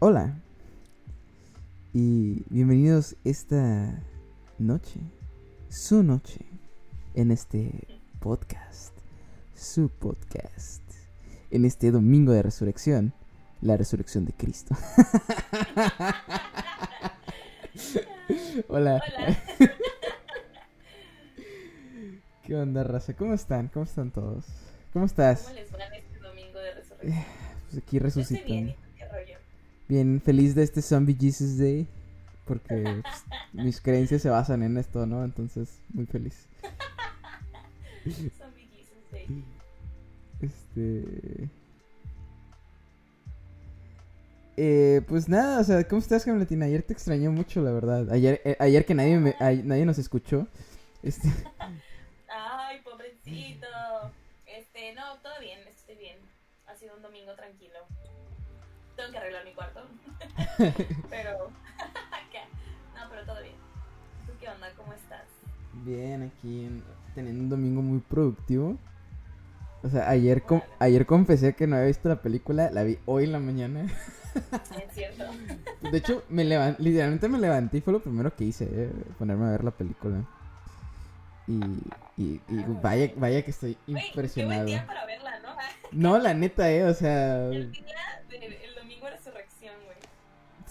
Hola y bienvenidos esta noche, su noche, en este podcast, su podcast, en este domingo de resurrección, la resurrección de Cristo. hola. Hola. ¿Qué onda, raza? ¿Cómo están? ¿Cómo están todos? ¿Cómo estás? ¿Cómo les va este domingo de resurrección? Pues aquí estoy bien, resucitando. ¿y tú ¿qué rollo? Bien, feliz de este Zombie Jesus Day. Porque pues, mis creencias se basan en esto, ¿no? Entonces, muy feliz. Zombie Jesus Day. Este. Eh, pues nada, o sea, ¿cómo estás, Hamletina? Ayer te extrañé mucho, la verdad. Ayer, eh, ayer que nadie, me, nadie nos escuchó. Este, Ay, pobrecito. Este, no, todo bien, estoy bien. Ha sido un domingo tranquilo. Tengo que arreglar mi cuarto. pero. No, pero todo bien. ¿Tú qué onda? ¿Cómo estás? bien, aquí en- teniendo un domingo muy productivo. O sea, ayer, com- ayer confesé que no había visto la película, la vi hoy en la mañana. Es cierto. De hecho, me literalmente me levanté y fue lo primero que hice, eh, ponerme a ver la película. Y, y, y vaya, vaya que estoy Güey, qué buen impresionado. día para verla, ¿no? No, la neta, eh, o sea, El día del el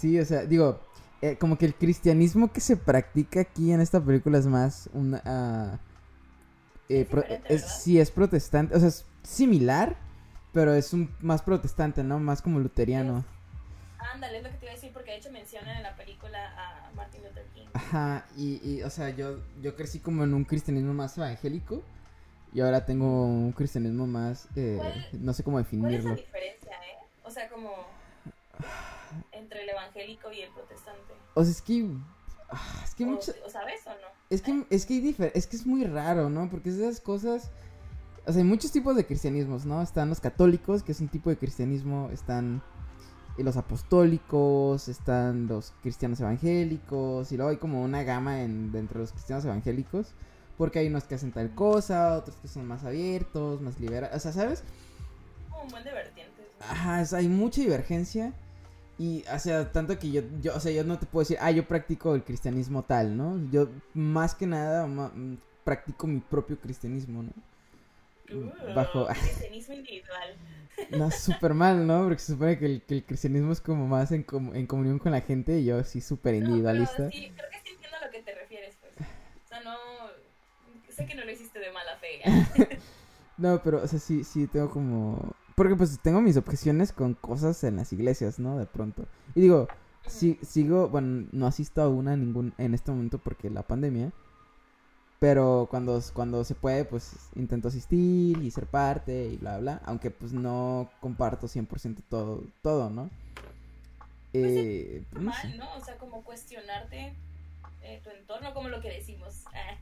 sí, o sea, digo, eh, como que el cristianismo que se practica aquí en esta película es más una... ah, eh, sí, es protestante, o sea, es similar, pero es un más protestante, ¿no? Más como luteriano. Ándale, es lo que te iba a decir porque de hecho mencionan en la película a Martin Luther King. Ajá, y, y, o sea, yo, yo crecí como en un cristianismo más evangélico y ahora tengo un cristianismo más, eh, ¿Cuál- no sé cómo ¿Cuál es la definirlo. diferencia, eh? O sea, como entre el evangélico y el protestante. O sea, es que, ah, es que o, muchas, o sabes o no? es que, es que difer- es que es muy raro, ¿no? Porque esas cosas, o sea, hay muchos tipos de cristianismos, ¿no? Están los católicos, que es un tipo de cristianismo, están los apostólicos, están los cristianos evangélicos, y luego hay como una gama en, dentro de los cristianos evangélicos, porque hay unos que hacen tal cosa, otros que son más abiertos, más liberales, o sea, ¿sabes? Como un buen de vertientes. ¿no? Ajá, hay mucha divergencia. Y, o sea, tanto que yo, yo, o sea, yo no te puedo decir, ah, yo practico el cristianismo tal, ¿no? Yo, más que nada, ma- mm, practico mi propio cristianismo, ¿no? Uh, Bajo- Cristianismo individual. No, súper mal, ¿no? Porque se supone que el, que el cristianismo es como más en, com- en comunión con la gente y yo sí súper No, individualista. pero sí, creo que sí entiendo a lo que te refieres, pues. O sea, no... Sé que no lo hiciste de mala fe. No, pero, o sea, sí, sí tengo como... Porque pues tengo mis objeciones con cosas en las iglesias, ¿no? De pronto. Y digo, sí, sigo, bueno, no asisto a una ningún en este momento porque la pandemia. Pero cuando, cuando se puede, pues intento asistir y ser parte y bla, bla. Aunque pues no comparto 100% todo, todo, ¿no? Eh, no Mal, sé. ¿no? O sea, como cuestionarte eh, tu entorno, como lo que decimos. Ah,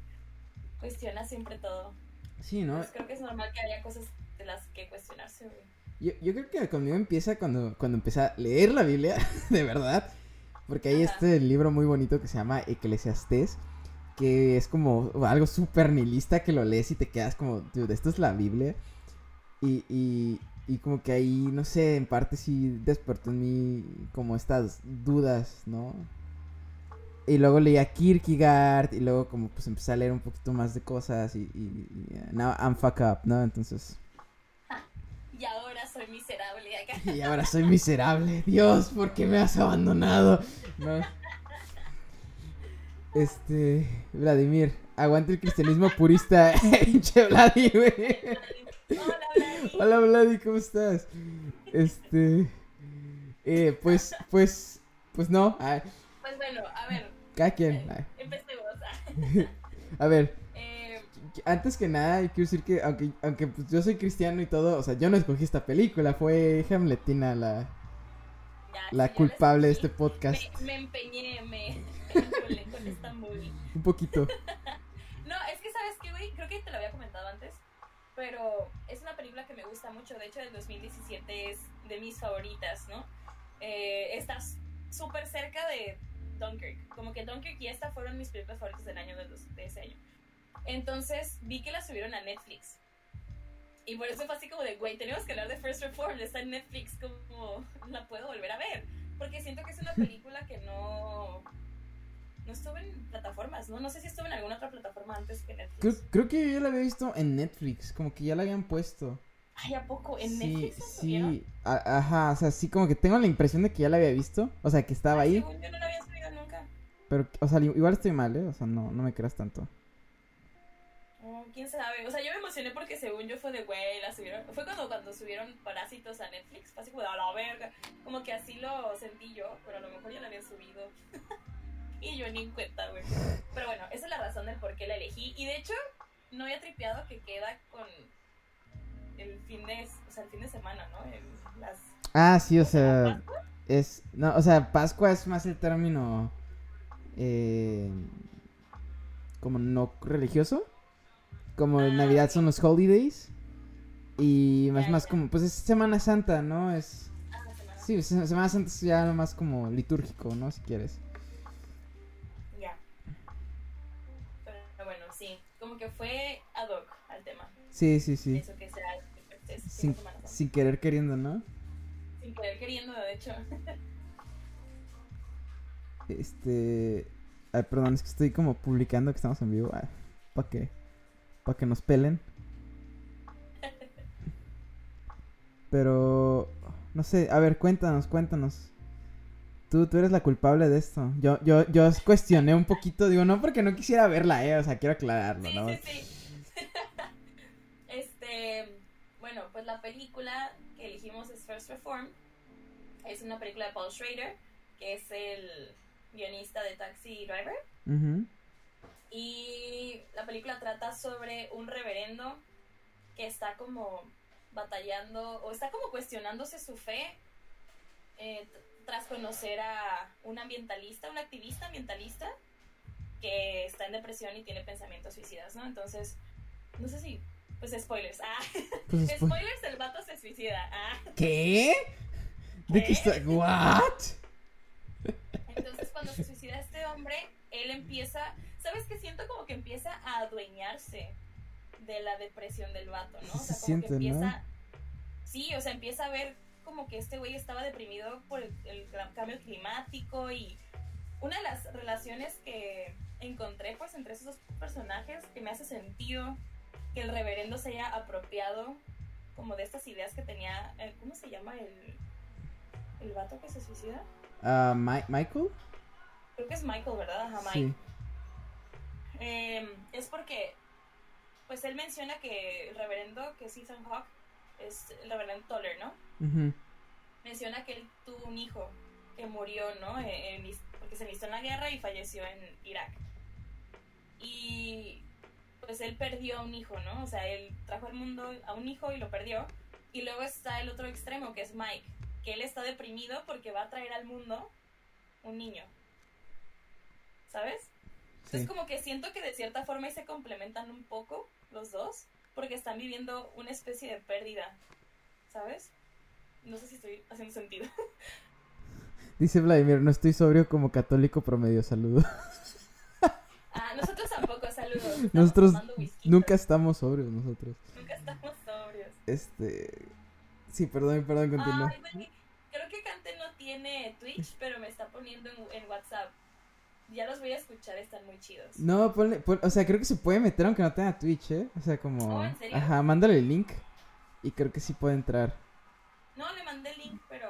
cuestiona siempre todo. Sí, ¿no? Pues creo que es normal que haya cosas de las que cuestionarse, güey. Yo, yo creo que conmigo empieza cuando, cuando empecé a leer la Biblia, de verdad. Porque hay Ajá. este libro muy bonito que se llama Eclesiastés, que es como algo súper nihilista que lo lees y te quedas como, dude, esto es la Biblia. Y, y, y como que ahí, no sé, en parte sí despertó en mí como estas dudas, ¿no? Y luego leí a Kierkegaard y luego como pues empecé a leer un poquito más de cosas y, y, y, now I'm fuck up, ¿no? Entonces... Y ahora soy miserable acá. Y ahora soy miserable. Dios, ¿por qué me has abandonado? No. Este, Vladimir, aguante el cristianismo purista. Pinche Vladi, güey. Hola, Vladi. Hola, Vladi, ¿cómo estás? Este, eh, pues, pues, pues no. Ay, Pues bueno, a ver, cada quien. Ay. empecemos. A ver, eh, antes que nada, quiero decir que aunque, aunque pues, yo soy cristiano y todo, o sea, yo no escogí esta película, fue Hamletina la, ya, la culpable de este podcast. Me, me empeñé, me con esta movie. Un poquito. No, es que sabes que, güey, creo que te lo había comentado antes, pero es una película que me gusta mucho. De hecho, del 2017 es de mis favoritas, ¿no? Eh, estás súper cerca de Dunkirk. Como que Dunkirk y esta fueron mis películas favoritas del año de, los- de ese año. Entonces vi que la subieron a Netflix. Y por eso fue así como de, güey, tenemos que hablar de First Reformed, está en Netflix, como la puedo volver a ver. Porque siento que es una película que no no estuvo en plataformas, ¿no? No sé si estuvo en alguna otra plataforma antes que Netflix. Creo, creo que yo ya la había visto en Netflix, como que ya la habían puesto. Ay, ¿a poco? ¿En sí, Netflix sí, a- ajá, o sea, sí como que tengo la impresión de que ya la había visto, o sea, que estaba Ay, ahí, según yo no la había subido nunca. pero, o sea, igual estoy mal, ¿eh? O sea, no, no me creas tanto. Quién sabe. O sea, yo me emocioné porque según yo fue de güey, la subieron. Fue cuando, cuando subieron Parásitos a Netflix. Fue así como de a la verga. Como que así lo sentí yo, pero a lo mejor ya la habían subido. y yo ni en cuenta, güey. Pero bueno, esa es la razón del por qué la elegí. Y de hecho, no había tripeado que queda con el fin de, o sea, el fin de semana, ¿no? Las Ah, sí, o sea, es, no, o sea, Pascua es más el término, eh, como no religioso, como Ah, Navidad son los holidays, y más, más como, pues es Semana Santa, ¿no? Es, ah, sí, Se- Semana Santa es ya más como litúrgico, ¿no? Si quieres. Ya. Pero bueno, sí. Como que fue ad hoc al tema. Sí, sí, sí, Eso que sea es sin, sin querer queriendo, ¿no? Sin querer queriendo, de hecho. Este, ay, perdón, es que estoy como publicando que estamos en vivo, para que, para que nos pelen. Pero, no sé, a ver, cuéntanos, cuéntanos. Tú, tú eres la culpable de esto. Yo, yo, yo cuestioné un poquito, digo, no porque no quisiera verla, eh, o sea, quiero aclararlo, Sí, ¿no? sí, sí. este, bueno, pues la película que elegimos es First Reform. Es una película de Paul Schrader, que es el guionista de Taxi Driver. Y la película trata sobre un reverendo que está como batallando o está como cuestionándose su fe eh, tras conocer a un ambientalista, un activista ambientalista que está en depresión y tiene pensamientos suicidas, ¿no? Entonces, no sé si, pues spoilers. Ah, Pues, spoilers, el vato se suicida. Ah, ¿Qué? ¿De ¿Qué? está? ¿What? entonces cuando se suicida este hombre, él empieza, ¿sabes qué? Siento como que empieza a adueñarse de la depresión del vato, ¿no? O Se sea, como siente, que ¿no? empieza, sí, o sea, empieza a ver como que este güey estaba deprimido por el, el cambio climático y una de las relaciones que encontré pues entre esos dos personajes que me hace sentido que el reverendo se haya apropiado como de estas ideas que tenía, ¿cómo se llama el, el vato que se suicida? Mi- ¿Michael? Creo que es Michael, ¿verdad? Ajá, Mike. Sí. Eh, es porque, pues él menciona que el reverendo, que es Ethan Hawke, es el reverendo Toller, ¿no? Menciona que él tuvo un hijo que murió, ¿no? En- porque se enlistó en la guerra y falleció en Irak. Y pues él perdió a un hijo, ¿no? O sea, él trajo al mundo a un hijo y lo perdió. Y luego está el otro extremo, que es Mike, que él está deprimido porque va a traer al mundo un niño. ¿Sabes? Entonces Sí. como que siento que de cierta forma ahí se complementan un poco los dos, porque están viviendo una especie de pérdida, ¿sabes? No sé si estoy haciendo sentido. Dice Vladimir, no estoy sobrio como católico promedio, saludo. Ah, nosotros tampoco, saludos. Estamos Nosotros nunca estamos sobrios, nosotros. Nunca estamos sobrios. Este... Sí, perdón, perdón, continúa. Ay, creo que Cante no tiene Twitch, pero me está poniendo en, en WhatsApp. Ya los voy a escuchar, están muy chidos. No, ponle, pon- o sea, creo que se puede meter aunque no tenga Twitch, ¿eh? O sea, como... Oh, ¿en serio? Ajá, mándale el link y creo que sí puede entrar. No, le mandé el link, pero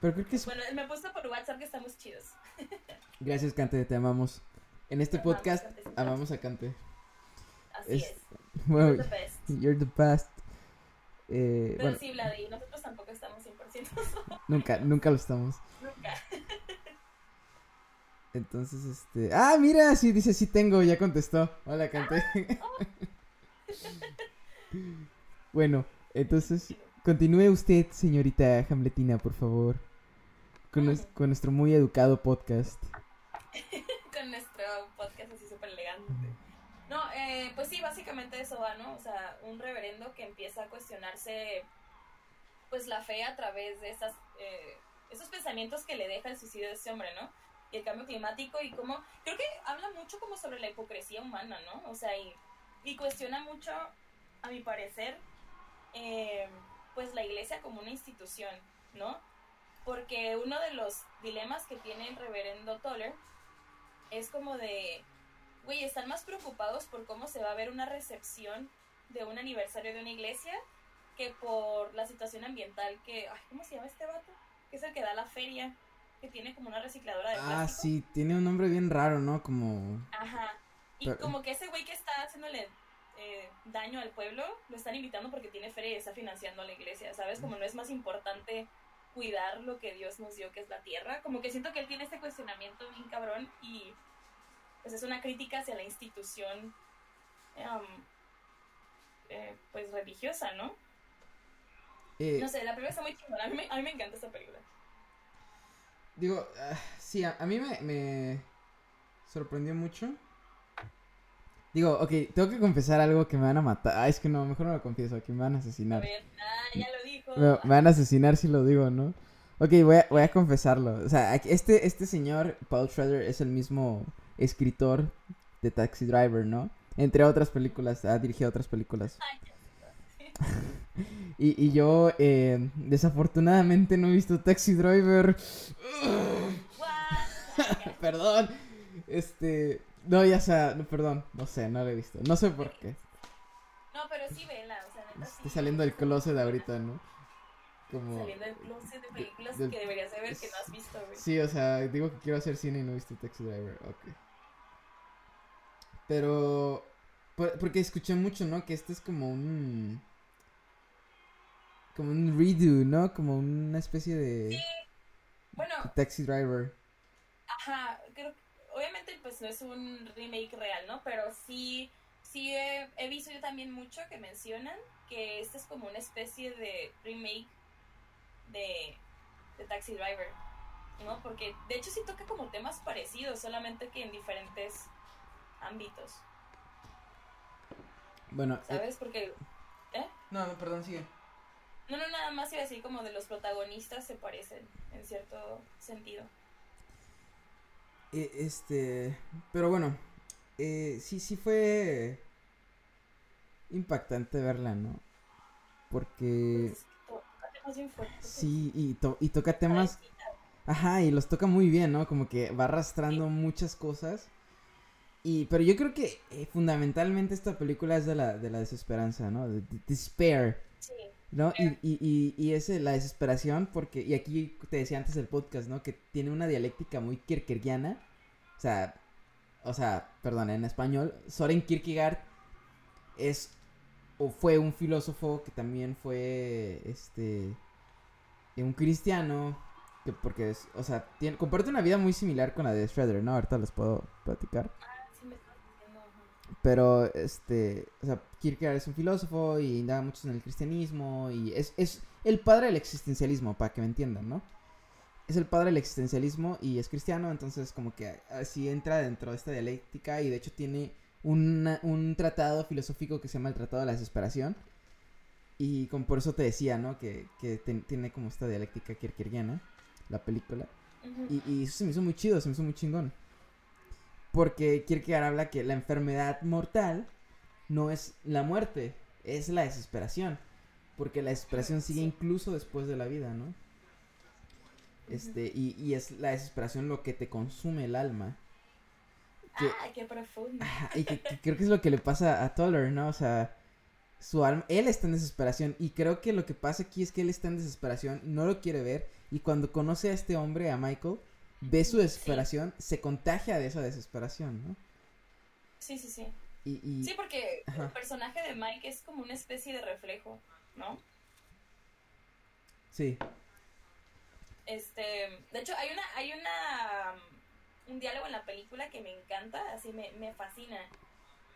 Pero creo que es... bueno, me puso por WhatsApp que estamos chidos. Gracias, Cante, te amamos. En este Te amamos, podcast Cantecito. amamos a Cante. Así Es- es. Bueno, You're the best. you're the best. Eh, Pero bueno, sí, Vladi, nosotros tampoco estamos 100% solos, nunca, nunca lo estamos. nunca. Entonces, este... Ah, mira, sí, dice, sí tengo, ya contestó. Hola, Cante. bueno, entonces, continúe usted, señorita Hamletina, por favor. Con nuestro muy educado podcast. Con nuestro podcast así súper elegante. No, eh, pues sí, básicamente eso va, ¿no? O sea, un reverendo que empieza a cuestionarse pues la fe a través de esas, eh, esos pensamientos que le deja el suicidio de ese hombre, ¿no? Y el cambio climático y cómo, creo que habla mucho como sobre la hipocresía humana, ¿no? O sea, y, cuestiona mucho, a mi parecer, eh, pues la iglesia como una institución, ¿no? Porque uno de los dilemas que tiene el reverendo Toller es como de, güey, están más preocupados por cómo se va a ver una recepción de un aniversario de una iglesia que por la situación ambiental que, ay, ¿cómo se llama este vato? Que es el que da la feria, que tiene como una recicladora de Ah, plástico. sí, tiene un nombre bien raro, ¿no? Como... Ajá. Y Pero- como que ese güey que está haciéndole eh, daño al pueblo, lo están invitando porque tiene feria y está financiando a la iglesia, ¿sabes? Como no es más importante cuidar lo que Dios nos dio, que es la tierra. Como que siento que él tiene este cuestionamiento bien cabrón y pues es una crítica hacia la institución eh, pues religiosa, ¿no? eh, No sé, la película está muy chingona. A mí me, a mí me encanta esta película. Digo, ah, sí, a, a mí me, me sorprendió mucho. Digo, ok, tengo que confesar algo que me van a matar. Ah, es que no, mejor no lo confieso, que me van a A asesinar. ver, ah, ya lo dijo. Me, me van a asesinar si lo digo, ¿no? Ok, voy a, voy a confesarlo. O sea, este, este señor, Paul Schrader, es el mismo escritor de Taxi Driver, ¿no? Entre otras películas, ha dirigido otras películas. Ay. Y, y yo, eh, desafortunadamente, no he visto Taxi Driver. Perdón. Este. No, ya sea, no, perdón, no sé, no lo he visto. No sé por qué. No, pero sí vela, o sea, neta, Estoy sí. saliendo del closet ahorita, ¿no? Como. Saliendo del closet de películas del- que deberías de ver que no has visto, güey. Sí, o sea, digo que quiero hacer cine y no he visto Taxi Driver. Ok. Pero. por- porque escuché mucho, ¿no? Que este es como un. Como un redo, ¿no? Como una especie de. Bueno, Taxi Driver. ajá, creo que obviamente pues no es un remake real, ¿no? Pero sí, sí he, he visto yo también mucho que mencionan que este es como una especie de remake de, de Taxi Driver, ¿no? Porque de hecho sí toca como temas parecidos, solamente que en diferentes ámbitos, Bueno. eh, ¿sabes? Porque, no, no, perdón, sigue. No, no, nada más iba a decir como de los protagonistas se parecen en cierto sentido. Eh, este. Pero bueno. eh, sí, sí fue. Impactante verla, ¿no? Porque. Pues, toca temas bien fuertes. Sí, y, to- y toca temas. Ajá, y los toca muy bien, ¿no? Como que va arrastrando muchas cosas. Y, pero yo creo que eh, fundamentalmente esta película es de la, de la desesperanza, ¿no? De, de- despair, Sí. ¿No? Y, y, y, y es eh, la desesperación porque, y aquí te decía antes del podcast, ¿no? Que tiene una dialéctica muy kierkegaardiana. O sea, o sea, perdón, en español, Soren Kierkegaard es o fue un filósofo que también fue, este, un cristiano, que porque es, o sea, tiene, comparte una vida muy similar con la de Shredder, ¿no? Ahorita les puedo platicar. Ah, sí me estás diciendo. ajá. Pero, este, o sea, Kierkegaard es un filósofo y indaga mucho en el cristianismo y es, es el padre del existencialismo, para que me entiendan, ¿no? Es el padre del existencialismo y es cristiano, entonces como que así entra dentro de esta dialéctica y de hecho tiene una- un tratado filosófico que se llama el Tratado de la Desesperación y con, por eso te decía, ¿no? Que, que ten- tiene como esta dialéctica kierkegaardiana, la película. Y, y eso se me hizo muy chido, se me hizo muy chingón. Porque Kierkegaard habla que la enfermedad mortal no es la muerte, es la desesperación. Porque la desesperación sigue incluso después de la vida, ¿no? Este, y, y es la desesperación lo que te consume el alma. que- Ah, qué profundo. Y que, que creo que es lo que le pasa a Toller, ¿no? O sea, su alma, él está en desesperación y creo que lo que pasa aquí es que él está en desesperación, no lo quiere ver y cuando conoce a este hombre, a Michael, ve su Sí. desesperación, se contagia de esa desesperación, ¿no? Sí, sí, sí. Y, y Sí, porque Ajá. el personaje de Mike es como una especie de reflejo, ¿no? sí, Este, de hecho, hay una, hay una, um, un diálogo en la película que me encanta, así me, me fascina,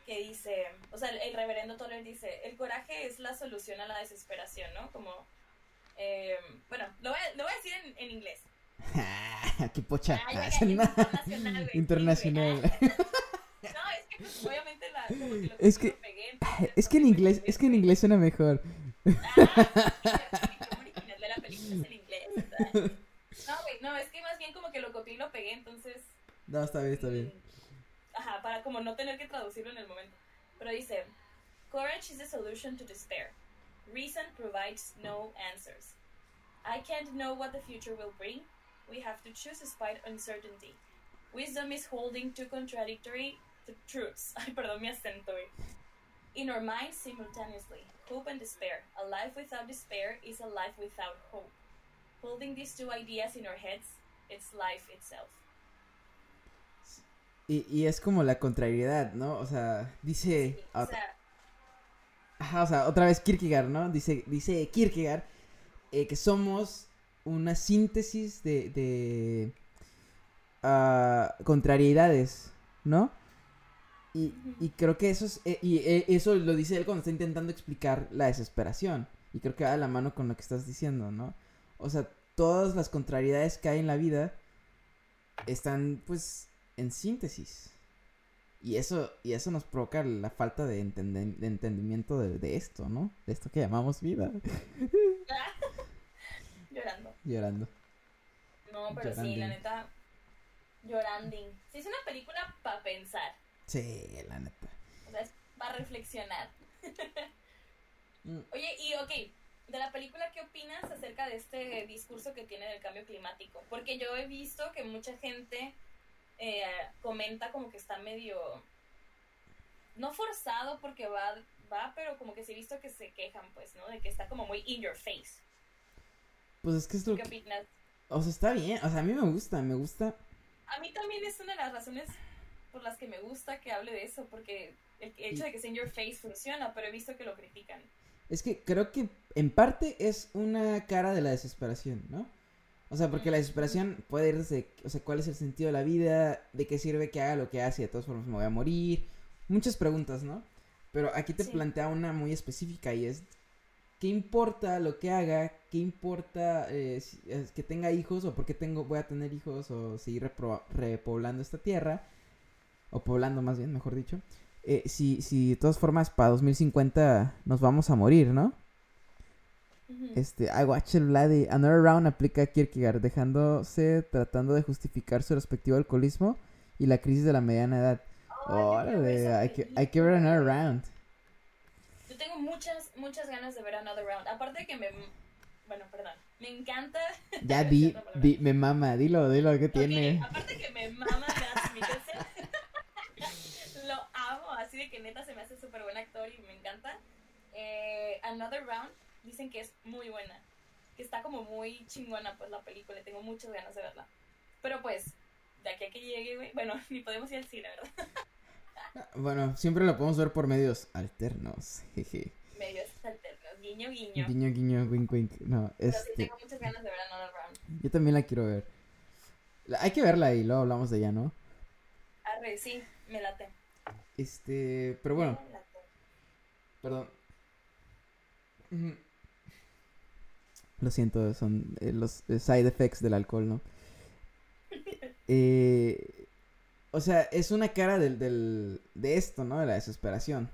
que dice, o sea, el, el reverendo Toller dice, el coraje es la solución a la desesperación, ¿no? Como, eh, bueno, lo voy, a, lo voy a decir en, en inglés. qué pocha. Ah, internacional, Internacional. No, es que pues, obviamente la, como que lo Es que- lo pegué, entonces, Es que en inglés, es que en inglés suena mejor. Ah, original de la película es en inglés. ¿verdad? No, güey, no, es que más bien como que lo copié y lo pegué, entonces. No, está bien, está bien. Ajá, para como no tener que traducirlo en el momento. Pero dice: Courage is the solution to despair. Reason provides no answers. I can't know what the future will bring. We have to choose despite uncertainty. Wisdom is holding two contradictory truths. Ay, perdón mi acento, güey. In our minds simultaneously, hope and despair. A life without despair is a life without hope. Holding these two ideas in our heads, it's life itself. Y, y es como la contrariedad, ¿no? O sea, dice... Sí, o sea, Ajá, o sea, otra vez Kierkegaard, ¿no? Dice, dice Kierkegaard eh, que somos una síntesis de, de ah, contrariedades, ¿no? Y, y creo que eso es, eh, y eh, eso lo dice él cuando está intentando explicar la desesperación. Y creo que va de la mano con lo que estás diciendo, ¿no? O sea, todas las contrariedades que hay en la vida están, pues, en síntesis. Y eso, y eso nos provoca la falta de, entendimiento de, de esto, ¿no? De esto que llamamos vida. llorando. Llorando. No, pero sí, la neta, lloranding. Sí, es una película para pensar. Sí, la neta. O sea, es para reflexionar. Mm. Oye, y ok, de la película, ¿qué opinas acerca de este discurso que tiene del cambio climático? Porque yo he visto que mucha gente eh, comenta como que está medio. No forzado porque va, va, pero como que sí he visto que se quejan, pues, ¿no? De que está como muy in your face. Pues es que es lo ¿Qué que... opinas? O sea, está bien. O sea, a mí me gusta, me gusta. A mí también es una de las razones por las que me gusta que hable de eso, porque el hecho de que sea in your face funciona, pero he visto que lo critican. Es que creo que en parte es una cara de la desesperación, ¿no? O sea, porque la desesperación puede ir desde, o sea, cuál es el sentido de la vida, de qué sirve que haga lo que hace, de todas formas me voy a morir. Muchas preguntas, ¿no? Pero aquí te Sí. plantea una muy específica y es, ¿qué importa lo que haga? ¿Qué importa eh, si- es que tenga hijos o por qué tengo, voy a tener hijos o seguir repoblando esta tierra? O poblando más bien, mejor dicho. Eh, si, si de todas formas para 2050 nos vamos a morir, ¿no? Este, I watch el Vladi. Another round aplica a Kierkegaard, dejándose, tratando de justificar su respectivo alcoholismo y la crisis de la mediana edad. Ver Órale, hay que, hay que ver another round. Yo tengo muchas, muchas ganas de ver Another Round. Aparte de que me... Bueno, perdón. Me encanta... Ya di, di, me mama, dilo, dilo que Ok, tiene. aparte que me mama Mikkelsen. Lo amo, así de que neta se me hace súper buen actor y me encanta. Eh, Another Round dicen que es muy buena. Que está como muy chingona pues la película. Tengo muchas ganas de verla. Pero pues, de aquí a que llegue, güey. Bueno, ni podemos ir al cine, ¿verdad? Bueno, siempre lo podemos ver por medios alternos. Jeje. Medios alternos. Guiño, guiño. Guiño, guiño, wink, wink. No, Pero sí este, tengo muchas ganas de ver Another Round. yo también la quiero ver. La- Hay que verla y luego hablamos de ella, ¿no? Arre, sí, me late. Este, pero bueno, Me late. Perdón. Lo siento, son eh, los eh, side effects del alcohol, ¿no? Eh, o sea, es una cara del, del, de esto, ¿no? De la desesperación.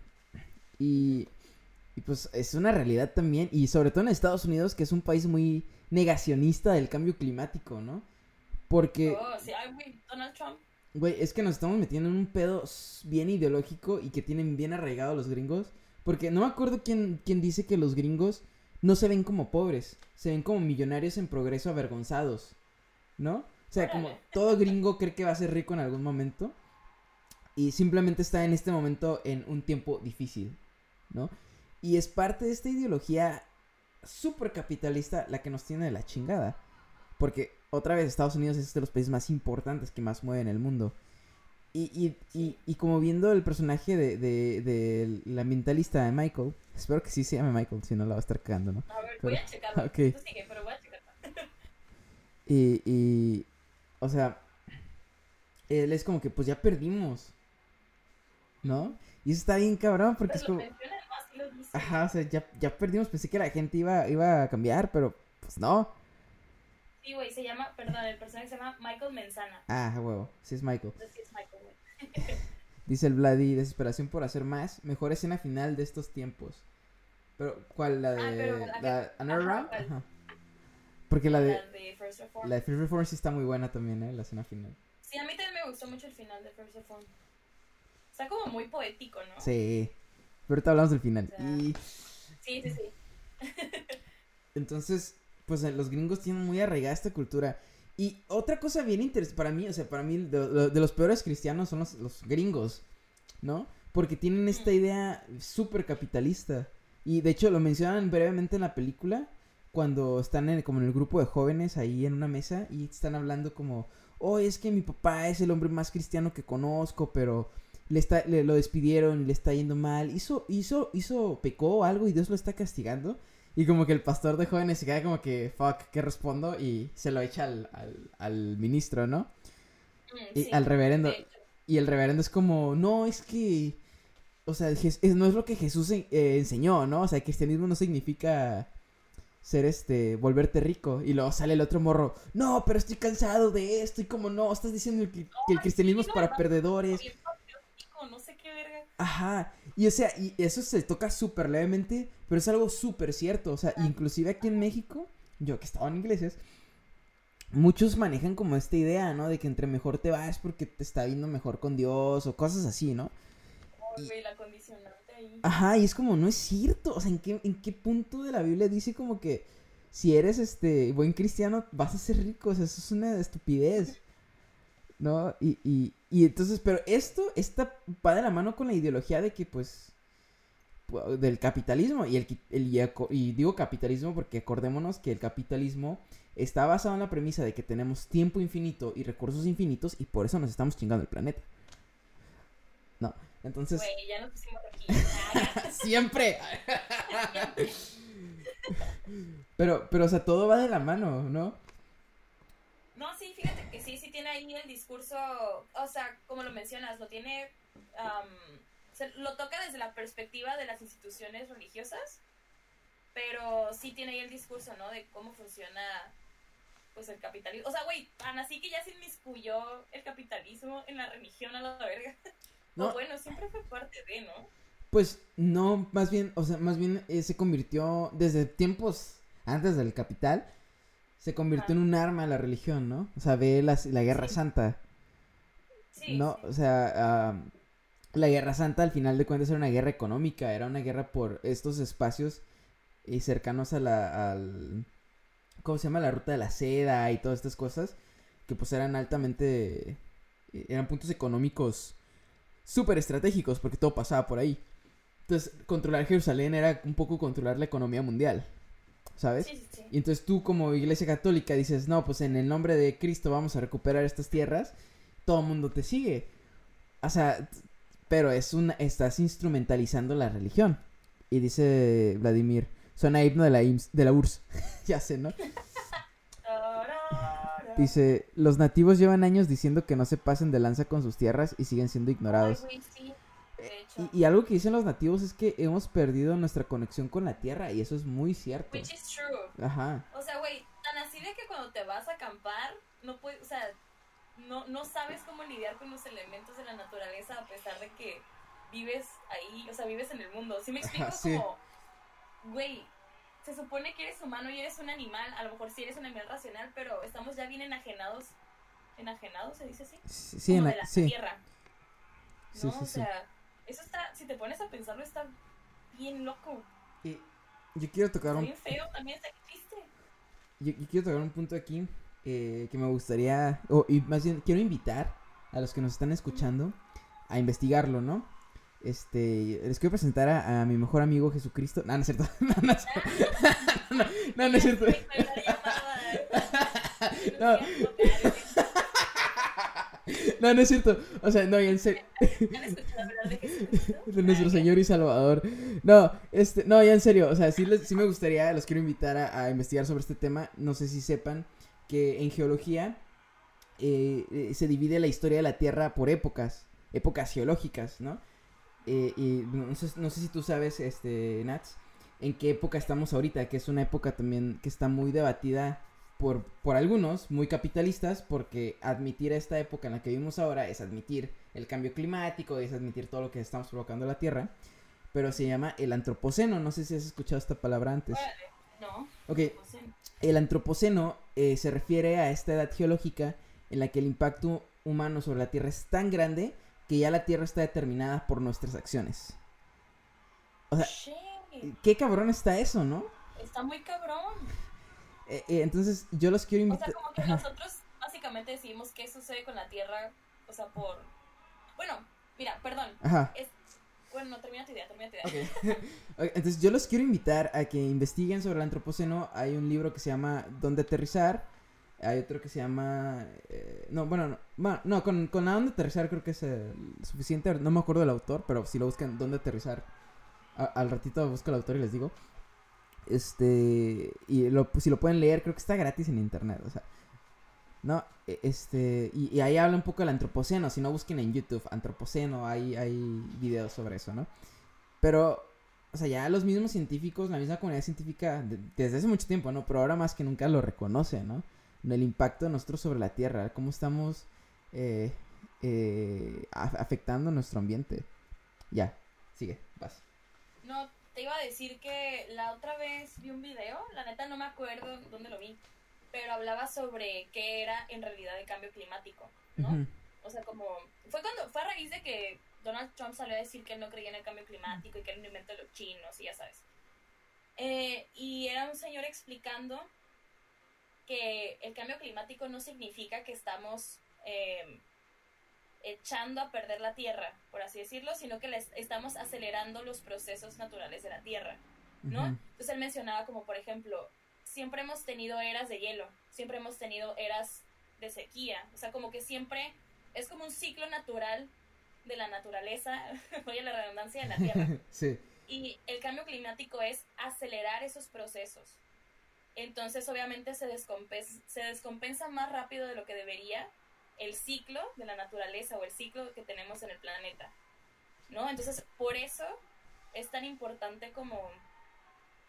Y, y pues es una realidad también, y sobre todo en Estados Unidos, que es un país muy negacionista del cambio climático, ¿no? Porque... Oh, sí, ay, güey, Donald Trump. Güey, es que nos estamos metiendo en un pedo bien ideológico y que tienen bien arraigado los gringos. Porque no me acuerdo quién, quién dice que los gringos no se ven como pobres, se ven como millonarios en progreso avergonzados, ¿no? O sea, como todo gringo cree que va a ser rico en algún momento y simplemente está en este momento en un tiempo difícil, ¿no? Y es parte de esta ideología súper capitalista la que nos tiene de la chingada. Porque otra vez Estados Unidos es de los países más importantes que más mueven el mundo. Y, y, y, y como viendo el personaje de, de, del ambientalista de Michael, espero que sí se llame Michael, si no la va a estar cagando, ¿no? A ver, voy a checarlo. ok. Tú sigue, pero voy a checarlo. Y, y, o sea, él es como que pues ya perdimos, ¿no? Y eso está bien cabrón porque es Pero como, más lo ajá, o sea, ya, ya perdimos, pensé que la gente iba, iba a cambiar, pero pues no. Sí, güey, se llama, perdón, el personaje se llama Michael Menzana. Ah, huevo, sí es Michael. Entonces sí es Michael, güey. Dice el Vladi, desesperación por hacer más, mejor escena final de estos tiempos. Pero, ¿cuál? ¿La de Ah, pero la la. Ajá. Porque la de, La de First Reform. la de Free Reform sí está muy buena también, ¿eh? La escena final. Sí, a mí también me gustó mucho el final de First Reform. Está como muy poético, ¿no? Sí. Pero ahorita hablamos del final. O sea, Y sí, sí. sí. Entonces, pues eh, los gringos tienen muy arraigada esta cultura. Y otra cosa bien interesante para mí, o sea, para mí de, de los peores cristianos son los, los, gringos, ¿no? Porque tienen esta idea súper capitalista. Y de hecho lo mencionan brevemente en la película, cuando están en, como en el grupo de jóvenes ahí en una mesa y están hablando como, oh, es que mi papá es el hombre más cristiano que conozco, pero le, está, le lo despidieron y le está yendo mal. Hizo, hizo, hizo, pecó algo y Dios lo está castigando. Y como que el pastor de jóvenes se queda como que, fuck, ¿qué respondo? Y se lo echa al, al, ministro, ¿no? Mm, y al reverendo. Y el reverendo es como, no, es que, o sea, no es lo que Jesús eh, enseñó, ¿no? O sea, el cristianismo no significa ser este, volverte rico. Y luego sale el otro morro, no, pero estoy cansado de esto. Y como no, estás diciendo que, el cristianismo es para perdedores. No sé qué verga. Ajá. Y o sea, y eso se toca súper levemente, pero es algo súper cierto. O sea, inclusive aquí en México, yo que estaba en iglesias, muchos manejan como esta idea, ¿no? De que entre mejor te vas porque te está viendo mejor con Dios o cosas así, ¿no? la condicionante ahí. Ajá, y es como, no es cierto. O sea, ¿en qué, ¿en qué punto de la Biblia dice como que si eres este buen cristiano vas a ser rico? O sea, eso es una estupidez. ¿No? Y, y, y entonces, pero esto está, va de la mano con la ideología de que, pues, del capitalismo. Y, el, el, y digo capitalismo porque acordémonos que el capitalismo está basado en la premisa de que tenemos tiempo infinito y recursos infinitos y por eso nos estamos chingando el planeta. No, entonces. Güey, ya nos pusimos aquí. Siempre. pero, pero, o sea, todo va de la mano, ¿no? No, sí, fíjate que sí, sí tiene ahí el discurso, o sea, como lo mencionas, lo tiene, lo toca desde la perspectiva de las instituciones religiosas, pero sí tiene ahí el discurso, ¿no? De cómo funciona, pues, el capitalismo. O sea, güey, tan así que ya se inmiscuyó el capitalismo en la religión a la verga. No. bueno, siempre fue parte de, ¿no? Pues no, más bien, o sea, más bien eh, se convirtió desde tiempos antes del capital, se convirtió en un arma la religión, ¿no? O sea, ve la, la Guerra Santa. Sí, ¿No? O sea, la Guerra Santa al final de cuentas era una guerra económica, era una guerra por estos espacios y eh, cercanos a la, al, ¿cómo se llama? La ruta de la seda y todas estas cosas, que pues eran altamente, eh, eran puntos económicos súper estratégicos porque todo pasaba por ahí. Entonces, controlar Jerusalén era un poco controlar la economía mundial. ¿Sabes? Sí, sí. Y entonces tú como iglesia católica dices, no, pues en el nombre de Cristo vamos a recuperar estas tierras, todo el mundo te sigue. O sea, pero es una, estás instrumentalizando la religión. Y dice Vladimir, suena himno de la, de la URSS. ya sé, ¿no? Dice, los nativos llevan años diciendo que no se pasen de lanza con sus tierras y siguen siendo ignorados. Y, algo que dicen los nativos es que hemos perdido nuestra conexión con la tierra y eso es muy cierto. Which is true. Ajá. O sea, güey, tan así de que cuando te vas a acampar, no puedes, o sea, no, no sabes cómo lidiar con los elementos de la naturaleza a pesar de que vives ahí, o sea, vives en el mundo. ¿Sí me explico? Como, güey, se supone que eres humano y eres un animal, a lo mejor sí eres un animal racional, pero estamos ya bien enajenados. ¿Enajenados se dice así? Sí, en de la tierra. ¿No? o sea, eso está, si te pones a pensarlo, está bien loco. Y yo quiero tocar un... Bien feo, también está triste. Yo, quiero tocar un punto aquí eh, que me gustaría, o y más bien quiero invitar a los que nos están escuchando a investigarlo, ¿no? Este, les quiero presentar a, mi mejor amigo Jesucristo. No, no es cierto. No, no es cierto. no, no, es cierto. No. No, no es cierto. O sea, no, en serio. de nuestro Señor y Salvador. No, este, no, ya en serio. O sea, sí, les, sí me gustaría, los quiero invitar a, investigar sobre este tema. No sé si sepan que en geología eh, eh, se divide la historia de la Tierra por épocas, épocas geológicas, ¿no? Eh, y no sé, no sé, si tú sabes, este, Nats, en qué época estamos ahorita, que es una época también que está muy debatida por, por algunos, muy capitalistas, porque admitir esta época en la que vivimos ahora es admitir el cambio climático, es admitir todo lo que estamos provocando en la Tierra, pero se llama el antropoceno, no sé si has escuchado esta palabra antes. No. Ok, el antropoceno eh, se refiere a esta edad geológica en la que el impacto humano sobre la Tierra es tan grande que ya la Tierra está determinada por nuestras acciones. O sea, qué cabrón está eso, ¿no? Está muy cabrón. Eh, eh, entonces, yo los quiero O invitar. sea, como que nosotros básicamente decidimos qué sucede con la Tierra, o sea, por... Bueno, mira, perdón. Ajá. Es... Bueno, no, termina tu idea, termina tu idea. Ok. Ok, Entonces yo los quiero invitar a que investiguen sobre el antropoceno. Hay un libro que se llama Dónde aterrizar. Hay otro que se llama... eh, no, bueno, no, no, con, con la aterrizar creo que es eh, suficiente. No me acuerdo del autor, pero si lo buscan Dónde aterrizar, al ratito busco el autor y les digo. Este... Y lo, pues, si lo pueden leer, creo que está gratis en internet. O sea... No, e- este, y, ahí habla un poco del antropoceno, si no busquen en YouTube, antropoceno, hay, hay videos sobre eso, ¿no? Pero, o sea, ya los mismos científicos, la misma comunidad científica, de- desde hace mucho tiempo, ¿no? Pero ahora más que nunca lo reconoce, ¿no? El impacto de nosotros sobre la Tierra, cómo estamos eh, eh, afectando nuestro ambiente. Ya, sigue, vas. No, te iba a decir que la otra vez vi un video, la neta no me acuerdo dónde lo vi, pero hablaba sobre qué era en realidad el cambio climático, ¿no? O sea, como fue cuando fue a raíz de que Donald Trump salió a decir que él no creía en el cambio climático y que era un invento de los chinos y ya sabes. Eh, y era un señor explicando que el cambio climático no significa que estamos eh, echando a perder la tierra, por así decirlo, sino que les estamos acelerando los procesos naturales de la tierra. ¿no? Entonces él mencionaba como, por ejemplo, siempre hemos tenido eras de hielo, siempre hemos tenido eras de sequía, o sea, como que siempre es como un ciclo natural de la naturaleza, oye la redundancia, de la Tierra. sí, Y el cambio climático es acelerar esos procesos. Entonces, obviamente, se descompensa, se descompensa más rápido de lo que debería el ciclo de la naturaleza o el ciclo que tenemos en el planeta. ¿No? Entonces, por eso es tan importante como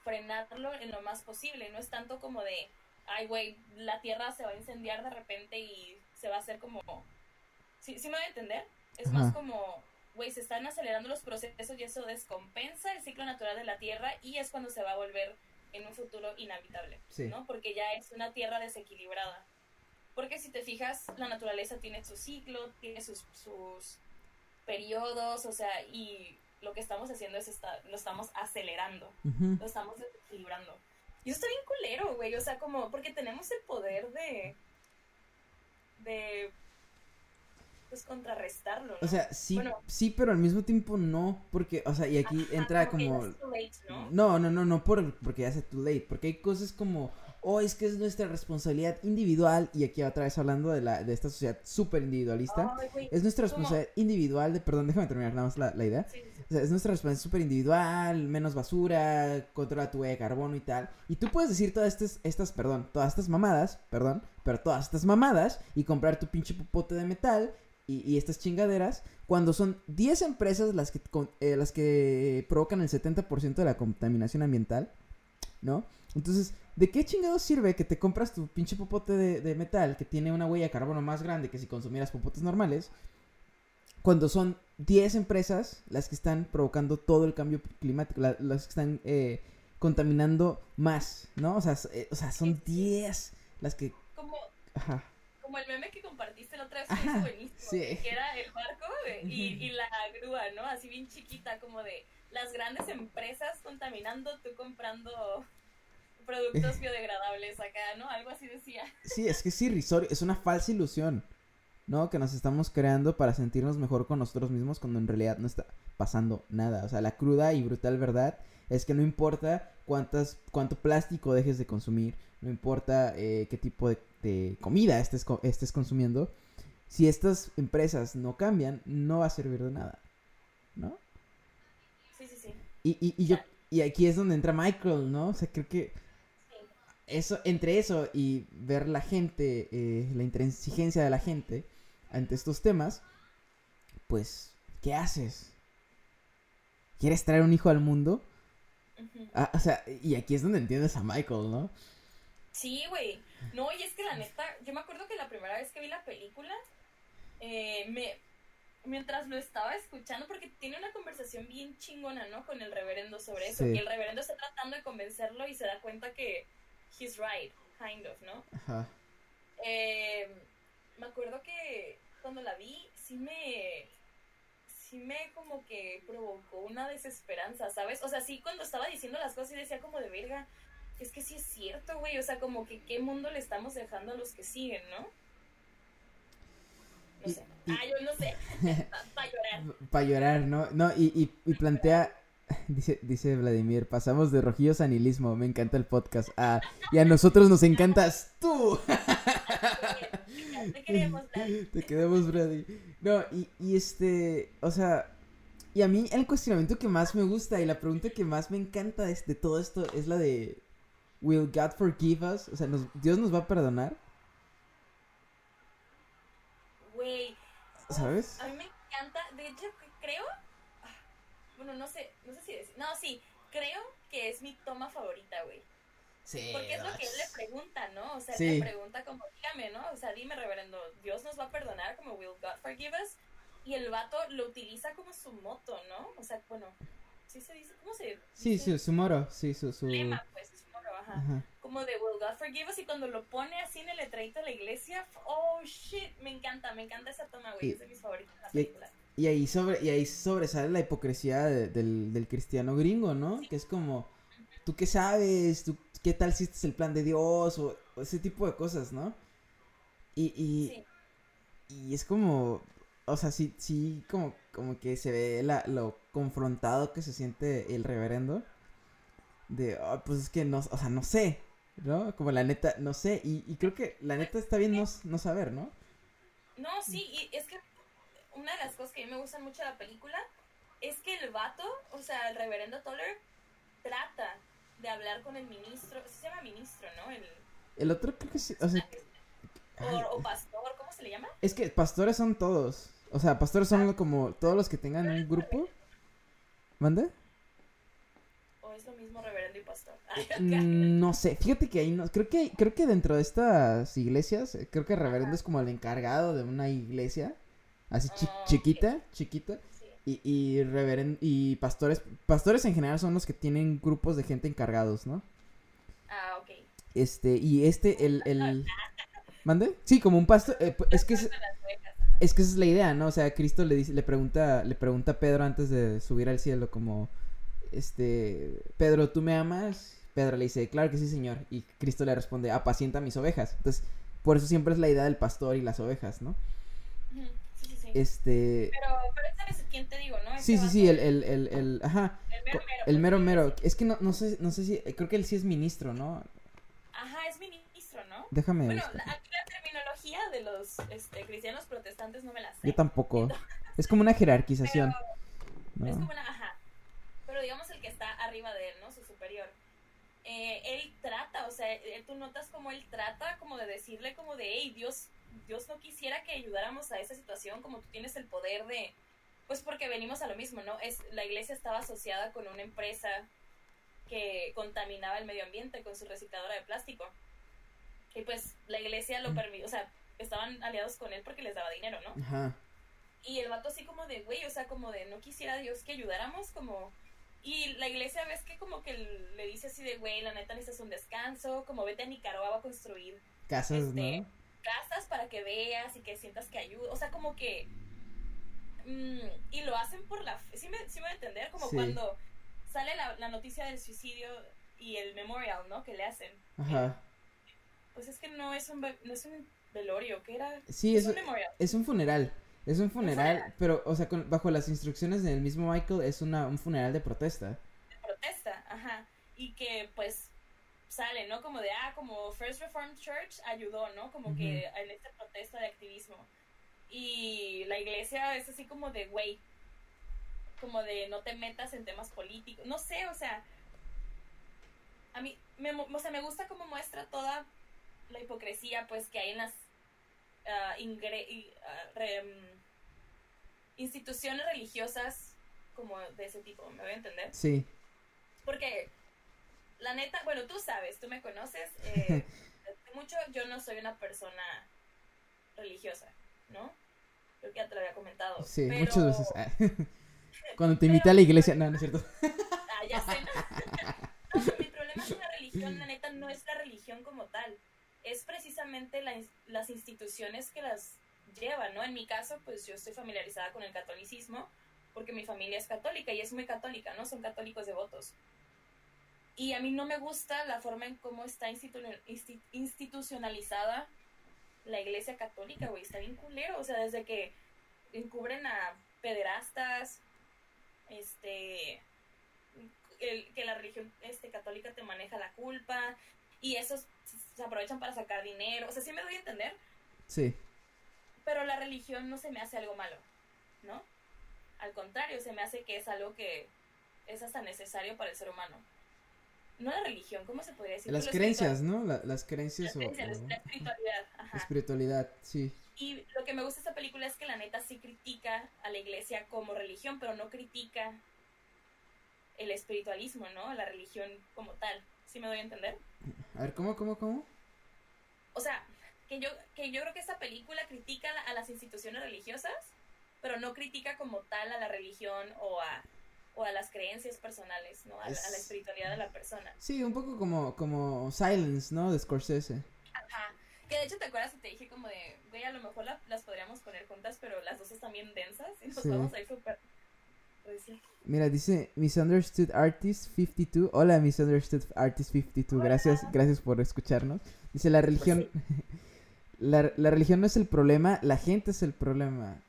frenarlo en lo más posible. No es tanto como de, ay, güey, la Tierra se va a incendiar de repente y se va a hacer como... ¿Sí, sí me voy a entender? Es Ajá. más como, güey, se están acelerando los procesos y eso descompensa el ciclo natural de la Tierra y es cuando se va a volver en un futuro inhabitable, Sí. ¿no? Porque ya es una Tierra desequilibrada. Porque si te fijas, la naturaleza tiene su ciclo, tiene sus, sus periodos, o sea, y lo que estamos haciendo es esta- lo estamos acelerando, ujú. lo estamos desequilibrando. Y eso está bien culero, güey, o sea, como, porque tenemos el poder de, de, pues, contrarrestarlo, ¿no? O sea, sí, Bueno. sí, pero al mismo tiempo no, porque, o sea, y aquí Ajá, entra como... es too late, ¿no? No, no, no, no por, porque ya sea too late, porque hay cosas como, oh, es que es nuestra responsabilidad individual, y aquí otra vez hablando de, la, de esta sociedad súper individualista, es nuestra ¿cómo? responsabilidad individual de, perdón, déjame terminar nada más la, la idea, sí, sí, sí. o sea, es nuestra responsabilidad súper individual, menos basura, controla tu huella de carbono y tal, y tú puedes decir todas estas, estas, perdón, todas estas mamadas, perdón, pero todas estas mamadas, y comprar tu pinche popote de metal, y, y estas chingaderas, cuando son 10 empresas las que, con- eh, las que provocan el 70% de la contaminación ambiental, ¿no? Entonces, ¿de qué chingados sirve que te compras tu pinche popote de, de metal que tiene una huella de carbono más grande que si consumieras popotes normales? Cuando son 10 empresas las que están provocando todo el cambio climático, la- las que están eh, contaminando más, ¿no? O sea, eh, o sea, son 10 las que... Como, Ajá. Como el meme que compartiste la otra vez, que es buenísimo, sí. güey, que era el barco güey, y, y la grúa, ¿no? Así bien chiquita, como de las grandes empresas contaminando, tú comprando productos biodegradables acá, ¿no? Algo así decía. Sí, es que es irrisorio, es una falsa ilusión, ¿no? Que nos estamos creando para sentirnos mejor con nosotros mismos cuando en realidad no está pasando nada. O sea, la cruda y brutal verdad es que no importa cuántas, cuánto plástico dejes de consumir, no importa eh, qué tipo de, de comida estés, estés consumiendo, si estas empresas no cambian, no va a servir de nada, ¿no? Sí, sí, sí. Y, y, y yo, y aquí es donde entra Michael, ¿no? O sea, creo que eso, entre eso y ver la gente, eh, la intransigencia de la gente ante estos temas, pues, ¿qué haces? ¿Quieres traer un hijo al mundo? Ah, o sea, y aquí es donde entiendes a Michael, ¿no? Sí, güey. No, y es que la neta, yo me acuerdo que la primera vez que vi la película, eh, me, mientras lo estaba escuchando, porque tiene una conversación bien chingona, ¿no? Con el reverendo sobre eso. Sí. Y el reverendo está tratando de convencerlo y se da cuenta que he's right, kind of, ¿no? Ajá. Eh, me acuerdo que cuando la vi, sí me. Sí me como que provocó una desesperanza, ¿sabes? O sea, sí cuando estaba diciendo las cosas y decía como de verga. Es que sí es cierto, güey, o sea, como que qué mundo le estamos dejando a los que siguen, ¿no? No sé. ah, yo no sé. Para llorar. Para llorar, ¿no? No, y, y, y plantea, dice, dice Vladimir, pasamos de rojillos a nihilismo, me encanta el podcast. Ah, y a nosotros nos encantas tú. Te queremos, Brady. Te queremos, Brady. No, y, y este, o sea, y a mí el cuestionamiento que más me gusta y la pregunta que más me encanta de, de todo esto es la de, ¿Will God forgive us? O sea, ¿nos- ¿Dios nos va a perdonar? Güey. ¿Sabes? A mí me encanta, de hecho creo, ah, bueno, no sé, no sé si decir, no, sí, creo que es mi toma favorita, güey. Sí. Porque es lo que él le pregunta, ¿no? O sea, Sí. le pregunta como, dígame, ¿no? O sea, dime, reverendo, ¿Dios nos va a perdonar como Will God forgive us? Y el vato lo utiliza como su moto, ¿no? O sea, bueno, ¿sí se dice? ¿Cómo se Sí, su, su moro, sí, su... su... lema, pues, ajá. Ajá. Como de Will God forgive us y cuando lo pone así en el letrerito de la iglesia, oh, shit, me encanta, me encanta esa toma, güey, Y- es de mis favoritas la película. Y ahí, sobre, y ahí sobresale la hipocresía de- del, del cristiano gringo, ¿no? Que es como, ¿tú qué sabes? ¿Tú qué tal si este es el plan de Dios? O, o ese tipo de cosas, ¿no? Y, y, Sí. y es como, o sea, sí, sí, como, como que se ve la, lo confrontado que se siente el reverendo. De, "Ah, pues es que no, o sea, no sé, ¿no? Como la neta, no sé. Y, y creo que la neta está bien no, no saber, ¿no? No, sí, y es que una de las cosas que a mí me gustan mucho de la película es que el vato, o sea, el reverendo Toller, trata de hablar con el ministro, se llama ministro, ¿no? El, El otro creo que sí, o sea, o, pastor, ¿cómo se le llama? Es que pastores son todos. O sea, pastores son como todos los que tengan un grupo. ¿Mande? ¿O es lo mismo reverendo y pastor? Mm, No sé, fíjate que ahí no. Creo que, creo que dentro de estas iglesias, eh, creo que reverendo es como el encargado de una iglesia. Así chi- Ah, chiquita, chiquita. sí. Y, y reveren- y pastores. Pastores en general son los que tienen grupos de gente encargados, ¿no? Ah, ok. Este, y este, el, el... ¿Mande? Sí, como un pastor. eh, es que es. Es que esa es la idea, ¿no? O sea, Cristo le dice, le pregunta, le pregunta a Pedro antes de subir al cielo como, este, Pedro, ¿tú me amas? Pedro le dice, claro que sí, señor. Y Cristo le responde, apacienta mis ovejas. Entonces, por eso siempre es la idea del pastor y las ovejas, ¿no? Sí, sí, sí. Este, Pero, pero ¿sabes quién te digo, no? sí, Este sí, sí, vato, el, el, el, el, ajá, el mero mero. el pues, mero sí, mero. sí. Es que no, no sé, no sé si, creo que él sí es ministro, ¿no? Ajá, es ministro, ¿no? Déjame Bueno, la- aquí la terminología de los este, cristianos protestantes no me la sé. Yo tampoco. Es como una jerarquización. Es ¿no? como una. Pero digamos el que está arriba de él, ¿no? Su superior. Eh, él trata, o sea, él- tú notas como él trata como de decirle como de, hey, Dios, Dios no quisiera que ayudáramos a esa situación, como tú tienes el poder de, pues porque venimos a lo mismo, ¿no? Es, la iglesia estaba asociada con una empresa que contaminaba el medio ambiente con su recicladora de plástico. Y pues la iglesia lo permitió, o sea, estaban aliados con él porque les daba dinero, ¿no? Ajá. Y el vato así como de, güey, o sea, como de, no quisiera Dios que ayudáramos, como... Y la iglesia ves que como que le dice así de, güey, la neta necesitas un descanso, como vete a Nicaragua a construir Casas, Este, ¿no? casas para que veas y que sientas que ayuda, o sea, como que... mm, y lo hacen por la... ¿Sí me, sí me voy a entender? Como Sí. cuando sale la, la noticia del suicidio y el memorial, ¿no? Que le hacen. Ajá. Pues es que no es un, no es un velorio, que era... Sí, es es, un memorial. Es un funeral. Es un funeral, pero, o sea, con- bajo las instrucciones del mismo Michael, es una, un funeral de protesta. de protesta, ajá, y que pues sale, ¿no? Como de, ah, como First Reformed Church ayudó, ¿no? Como que en esta protesta de activismo. Y la iglesia es así como de, güey, como de no te metas en temas políticos, no sé, o sea, a mí, me, o sea, me gusta cómo muestra toda la hipocresía, pues, que hay en las ah, ingre- ah, re- instituciones religiosas como de ese tipo, ¿me voy a entender? Sí. Porque, la neta, bueno, tú sabes, tú me conoces, eh, mucho yo no soy una persona religiosa, ¿no? Creo que ya te lo había comentado. Sí, pero- muchas veces. Ah. Cuando te invité a la iglesia, no, no es cierto. Ah, ya sé. No, mi problema con la religión, la neta, no es la religión como tal. Es precisamente la las instituciones que las llevan, ¿no? En mi caso, pues yo estoy familiarizada con el catolicismo porque mi familia es católica y es muy católica, ¿no? Son católicos devotos. Y a mí no me gusta la forma en cómo está institucionalizada la iglesia católica, güey. Está bien culero. O sea, desde que encubren a pederastas, este, que la religión este, católica te maneja la culpa y esos se aprovechan para sacar dinero. O sea, sí me doy a entender. Sí. Pero la religión no se me hace algo malo, ¿no? Al contrario, se me hace que es algo que es hasta necesario para el ser humano. No la religión, ¿cómo se podría decir? Las creencias, ¿no? las creencias o, La espiritualidad. Ajá. Espiritualidad, sí. Y lo que me gusta de esta película es que la neta sí critica a la iglesia como religión, pero no critica el espiritualismo, ¿no? La religión como tal. ¿Sí me doy a entender? A ver, ¿cómo, cómo, cómo? O sea, que yo, que yo creo que esta película critica a las instituciones religiosas, pero no critica como tal a la religión o a, o a las creencias personales, ¿no? A, la espiritualidad de la persona. Sí, un poco como, como Silence, ¿no? De Scorsese. Ajá. Que de hecho te acuerdas que te dije como de, güey, a lo mejor las podríamos poner juntas, pero las dos están bien densas y nos vamos a ir súper Mira, dice Misunderstood Artist 52. Hola, Misunderstood Artist 52. Gracias, gracias por escucharnos. Dice la religión. la, la, religión no es el problema, la gente es el problema.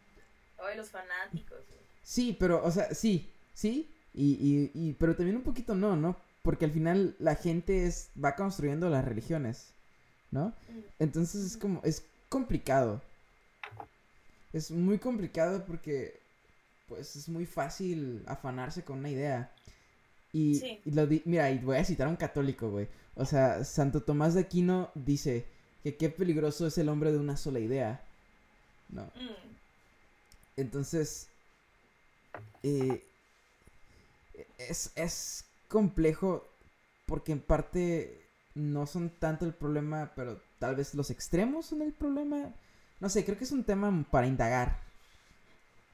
Ay, los fanáticos. Sí, pero, o sea, sí, sí. Y, y, y, pero también un poquito no, ¿no? Porque al final la gente es va construyendo las religiones, ¿no? Mm. Entonces es como, es complicado. Es muy complicado porque pues es muy fácil afanarse con una idea. Y, lo mira, y voy a citar a un católico, güey. O sea, Santo Tomás de Aquino dice que qué peligroso es el hombre de una sola idea. ¿No? Mm. Entonces, eh, es, es complejo porque en parte no son tanto el problema, pero tal vez los extremos son el problema. No sé, creo que es un tema para indagar.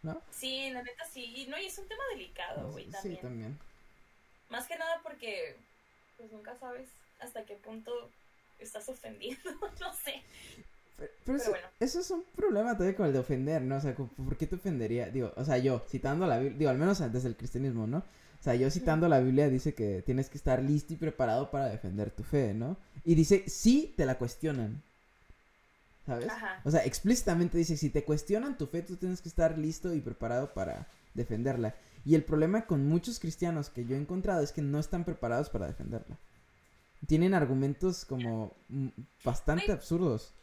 ¿no? Sí, la neta sí. No, y es un tema delicado, güey, también. Sí, también. Más que nada porque, pues nunca sabes hasta qué punto estás ofendiendo, no sé. Pero, eso, bueno. eso, es un problema todavía con el de ofender, ¿no? O sea, ¿por qué te ofendería? Digo, o sea, yo, citando la Biblia, digo, al menos desde el cristianismo, ¿no? O sea, yo citando la Biblia dice que tienes que estar listo y preparado para defender tu fe, ¿no? Y dice, sí te la cuestionan. ¿sabes? O sea, explícitamente dice, si te cuestionan tu fe, tú tienes que estar listo y preparado para defenderla. Y el problema con muchos cristianos que yo he encontrado es que no están preparados para defenderla. Tienen argumentos como bastante absurdos.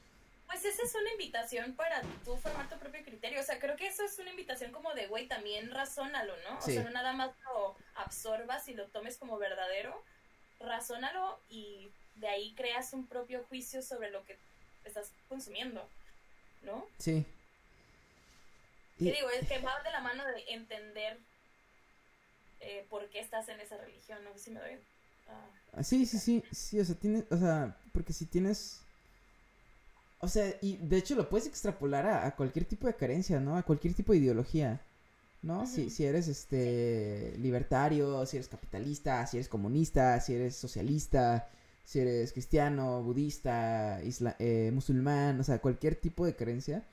Pues esa es una invitación para tú formar tu propio criterio. O sea, creo que eso es una invitación como de, güey, también razónalo, ¿no? O sea, no nada más lo absorbas y lo tomes como verdadero. Razónalo y de ahí creas un propio juicio sobre lo que estás consumiendo, ¿no? Sí. Y... digo, es que va de la mano de entender eh, por qué estás en esa religión, no sé si me doy. Ah, sí, sí, sí, sí, o sea, tienes, o sea, porque si tienes... O sea, y de hecho lo puedes extrapolar a, cualquier tipo de carencia, ¿no? A cualquier tipo de ideología, ¿no? si, si eres, este, libertario, si eres capitalista, si eres comunista, si eres socialista, si eres cristiano, budista, eh, musulmán, o sea, cualquier tipo de creencia.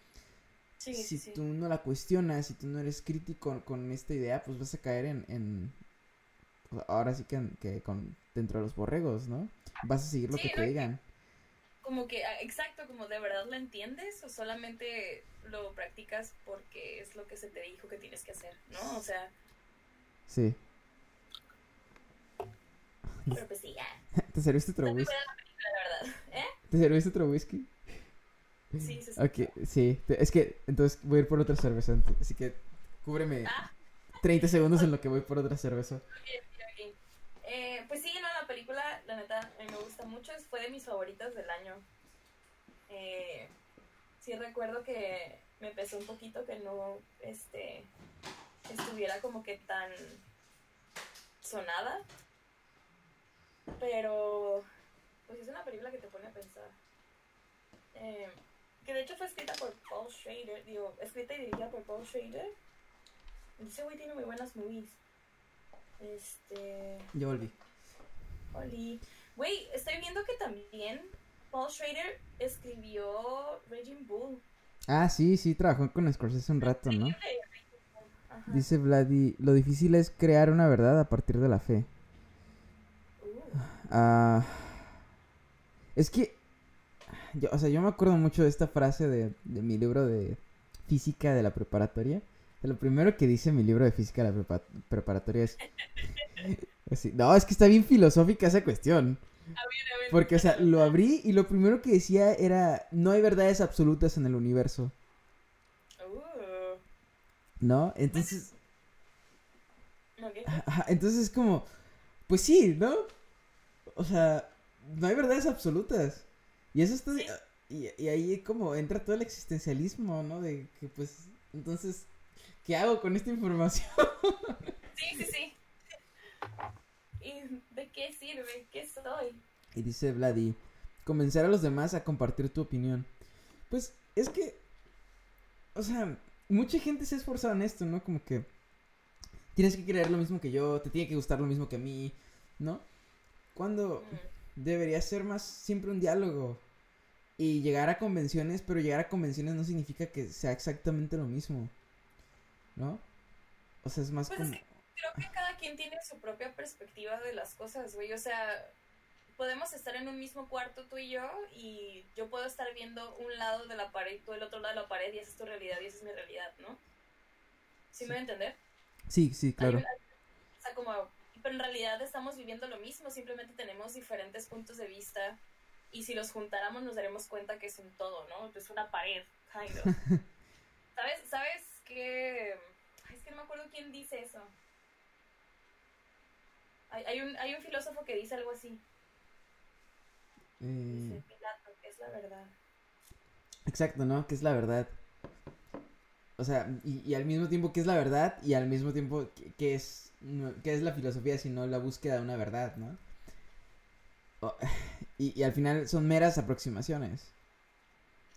si tú no la cuestionas, si tú no eres crítico con, esta idea, pues vas a caer en, en ahora sí que, con, dentro de los borregos, ¿no? Vas a seguir lo que te digan. Como que, ah, exacto, como de verdad lo entiendes o solamente lo practicas porque es lo que se te dijo que tienes que hacer, ¿no? O sea... Sí. Pero pues sí, ya. ¿Te serviste otro whisky? ¿Eh? ¿Te serviste otro whisky? Sí, sí, Ok, sí. Es que entonces voy a ir por otra cerveza. Así que cúbreme 30 ah. segundos en lo que voy por otra cerveza. Eh, pues sí, no, la película, la neta, a mí me gusta mucho. Fue de mis favoritas del año. Eh, sí recuerdo que me pesó un poquito que no este, estuviera como que tan sonada. Pero, pues es una película que te pone a pensar. Eh, que de hecho fue escrita por Paul Schrader, digo, escrita y dirigida por Paul Schrader. Ese güey tiene muy buenas movies. Este. Yo volví. Oli. Güey, estoy viendo que también Paul Schrader escribió Raging Bull. Ah, sí, sí, trabajó con Scorsese un rato, ¿no? Dice Vladi, lo difícil es crear una verdad a partir de la fe. Ah, es que, yo, o sea, yo me acuerdo mucho de esta frase de, de mi libro de física de la preparatoria. Lo primero que dice mi libro de física de la prepa- preparatoria es... así, no, es que está bien filosófica esa cuestión. A ver, a ver. Porque, o sea, lo abrí y lo primero que decía era, no hay verdades absolutas en el universo, Uh, ¿no? Entonces, entonces es como, pues sí, ¿no? O sea, no hay verdades absolutas. Y eso está, Sí. y, y ahí como entra todo el existencialismo, ¿no? De que, pues, entonces, ¿qué hago con esta información? Sí, sí, sí. ¿Y de qué sirve? ¿Qué soy? Y dice Vladi, convencer a los demás a compartir tu opinión. Pues es que, o sea, mucha gente se ha esforzado en esto, ¿no? Como que tienes que creer lo mismo que yo, te tiene que gustar lo mismo que a mí, ¿no? Cuando Mm, debería ser más siempre un diálogo y llegar a convenciones, pero llegar a convenciones no significa que sea exactamente lo mismo, ¿no? O sea, es más Pues es como... que Creo que cada quien tiene su propia perspectiva de las cosas, güey. O sea, podemos estar en un mismo cuarto tú y yo y yo puedo estar viendo un lado de la pared, tú el otro lado de la pared y esa es tu realidad y esa es mi realidad, ¿no? ¿Sí, me voy a entender? Sí, sí, claro. Hay o sea, como, pero en realidad estamos viviendo lo mismo, simplemente tenemos diferentes puntos de vista y si los juntáramos nos daremos cuenta que es un todo, ¿no? Es una pared, kind of. ¿Sabes? ¿Sabes qué? Ay, es que no me acuerdo quién dice eso. Hay, hay, un, hay un filósofo que dice algo así. Eh, Dice Pilato, que es la verdad. Exacto, ¿no? Que es la verdad. O sea, y, y al mismo tiempo que es la verdad y al mismo tiempo que, que es no- que es la filosofía sino la búsqueda de una verdad, ¿no? Y, y al final son meras aproximaciones.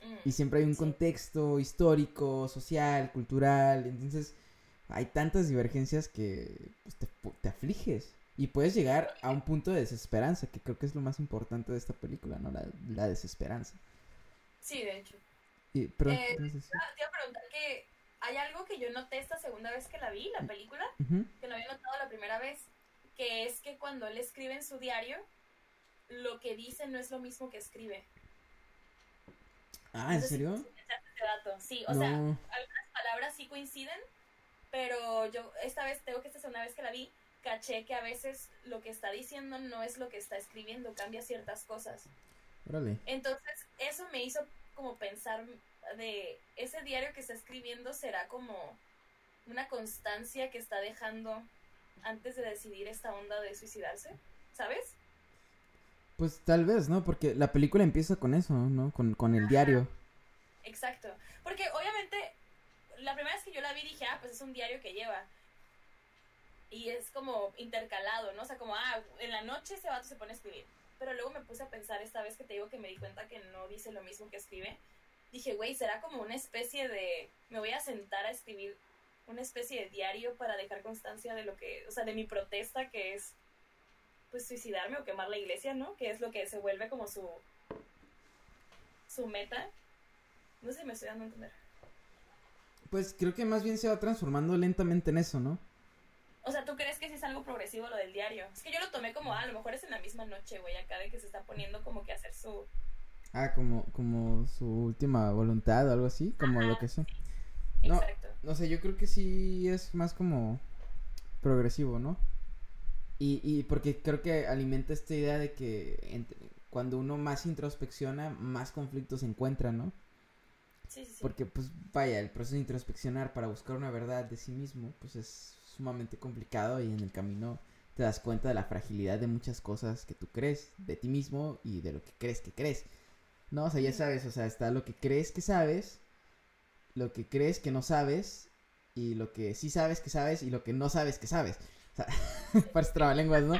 Mm, Y siempre hay un Sí. contexto histórico, social, cultural. Entonces hay tantas divergencias que pues, te, te afliges. Y puedes llegar a un punto de desesperanza, que creo que es lo más importante de esta película, ¿no? La, la desesperanza. Sí, de hecho. Y, pero, Eh, te iba a preguntar que hay algo que yo noté esta segunda vez que la vi, la película, ujú. que no había notado la primera vez, que es que cuando él escribe en su diario, lo que dice no es lo mismo que escribe. Ah, ¿en serio? Sí, o sea, algunas palabras sí coinciden, pero yo esta vez, tengo que esta segunda vez que la vi, caché que a veces lo que está diciendo no es lo que está escribiendo, cambia ciertas cosas. Órale. Entonces, eso me hizo como pensar de ese diario que está escribiendo será como una constancia que está dejando antes de decidir esta onda de suicidarse, ¿sabes? Pues tal vez, ¿no? Porque la película empieza con eso, ¿no? Con, con el diario. Exacto. Porque obviamente, la primera vez que yo la vi dije, ah, pues es un diario que lleva. Y es como intercalado, ¿no? O sea, como, ah, en la noche ese vato se pone a escribir. Pero luego me puse a pensar esta vez que te digo que me di cuenta que no dice lo mismo que escribe. Dije, güey, será como una especie de. Me voy a sentar a escribir una especie de diario para dejar constancia de lo que. O sea, de mi protesta, que es. Pues suicidarme o quemar la iglesia, ¿no? Que es lo que se vuelve como su. Su meta. No sé si me estoy dando a entender. Pues creo que más bien se va transformando lentamente en eso, ¿no? O sea, ¿tú crees que sí es algo progresivo lo del diario? Es que yo lo tomé como, ah, a lo mejor es en la misma noche, güey, acá de que se está poniendo como que hacer su... Ah, como, como su última voluntad o algo así, como lo que sea. No. Exacto. No sé, yo creo que sí es más como progresivo, ¿no? Y, y porque creo que alimenta esta idea de que entre- cuando uno más introspecciona, más conflictos se encuentra, ¿no? Sí, sí, sí. Porque, pues, vaya, el proceso de introspeccionar para buscar una verdad de sí mismo, pues es sumamente complicado y en el camino te das cuenta de la fragilidad de muchas cosas que tú crees de ti mismo y de lo que crees que crees. No, o sea, ya sabes, o sea, está lo que crees que sabes, lo que crees que no sabes y lo que sí sabes que sabes y lo que no sabes que sabes. Sea, parece trabalenguas, ¿no?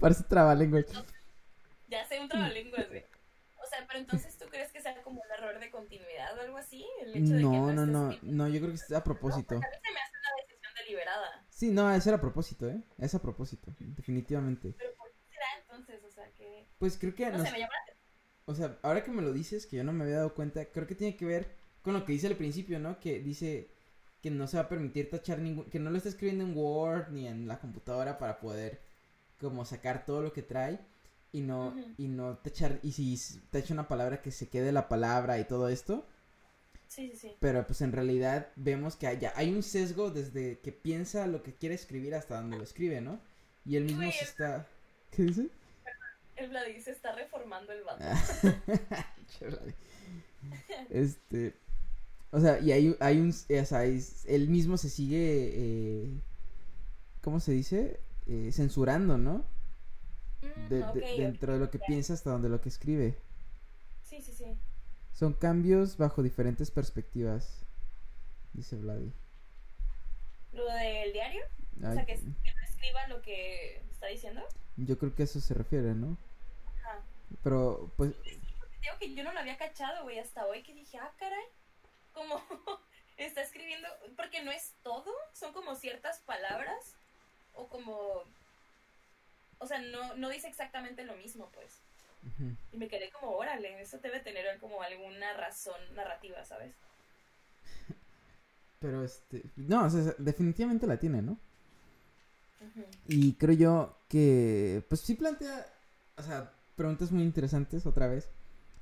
parece trabalenguas. Ya sé un trabalenguas, güey. O sea, pero entonces tú crees que sea como un error de continuidad o algo así, el hecho de que No, no, no, no, yo creo que es a propósito. A mí se me hace una decisión deliberada. Sí, no, es a propósito, ¿eh? Es a propósito, definitivamente. Pero ¿por qué será entonces? O sea, que... Pues creo que, No nos- sé, me llama o sea, ahora que me lo dices, que yo no me había dado cuenta, creo que tiene que ver con lo que dice al principio, ¿no? Que dice que no se va a permitir tachar ningún, que no lo está escribiendo en Word ni en la computadora para poder como sacar todo lo que trae y no y no tachar y si tacha una palabra que se quede la palabra y todo esto, Sí, sí, sí. pero pues en realidad vemos que hay, ya hay un sesgo desde que piensa lo que quiere escribir hasta donde lo escribe, ¿no? Y él mismo se es- está ¿Qué dice? El Vladi se está reformando el vato. Este, o sea, y hay, hay un, o sea, es- él mismo se sigue, eh, ¿cómo se dice? Eh, censurando, ¿no? Mm, De- de- dentro de lo que piensa hasta donde lo que escribe. Sí, sí, sí. Son cambios bajo diferentes perspectivas, dice Vladi. Lo del diario, o sea, que, que no escriba lo que está diciendo. yo creo que a eso se refiere, ¿no? Ajá. Pero, pues, Digo que yo no lo había cachado, güey, hasta hoy que dije, ah, caray, como está escribiendo, porque no es todo, son como ciertas palabras, o como, o sea, no, no dice exactamente lo mismo, pues. Y me quedé como, órale, eso debe tener como alguna razón narrativa, ¿sabes? pero este, no, o sea, definitivamente la tiene, ¿no? Y creo yo que, pues sí plantea, o sea, preguntas muy interesantes otra vez.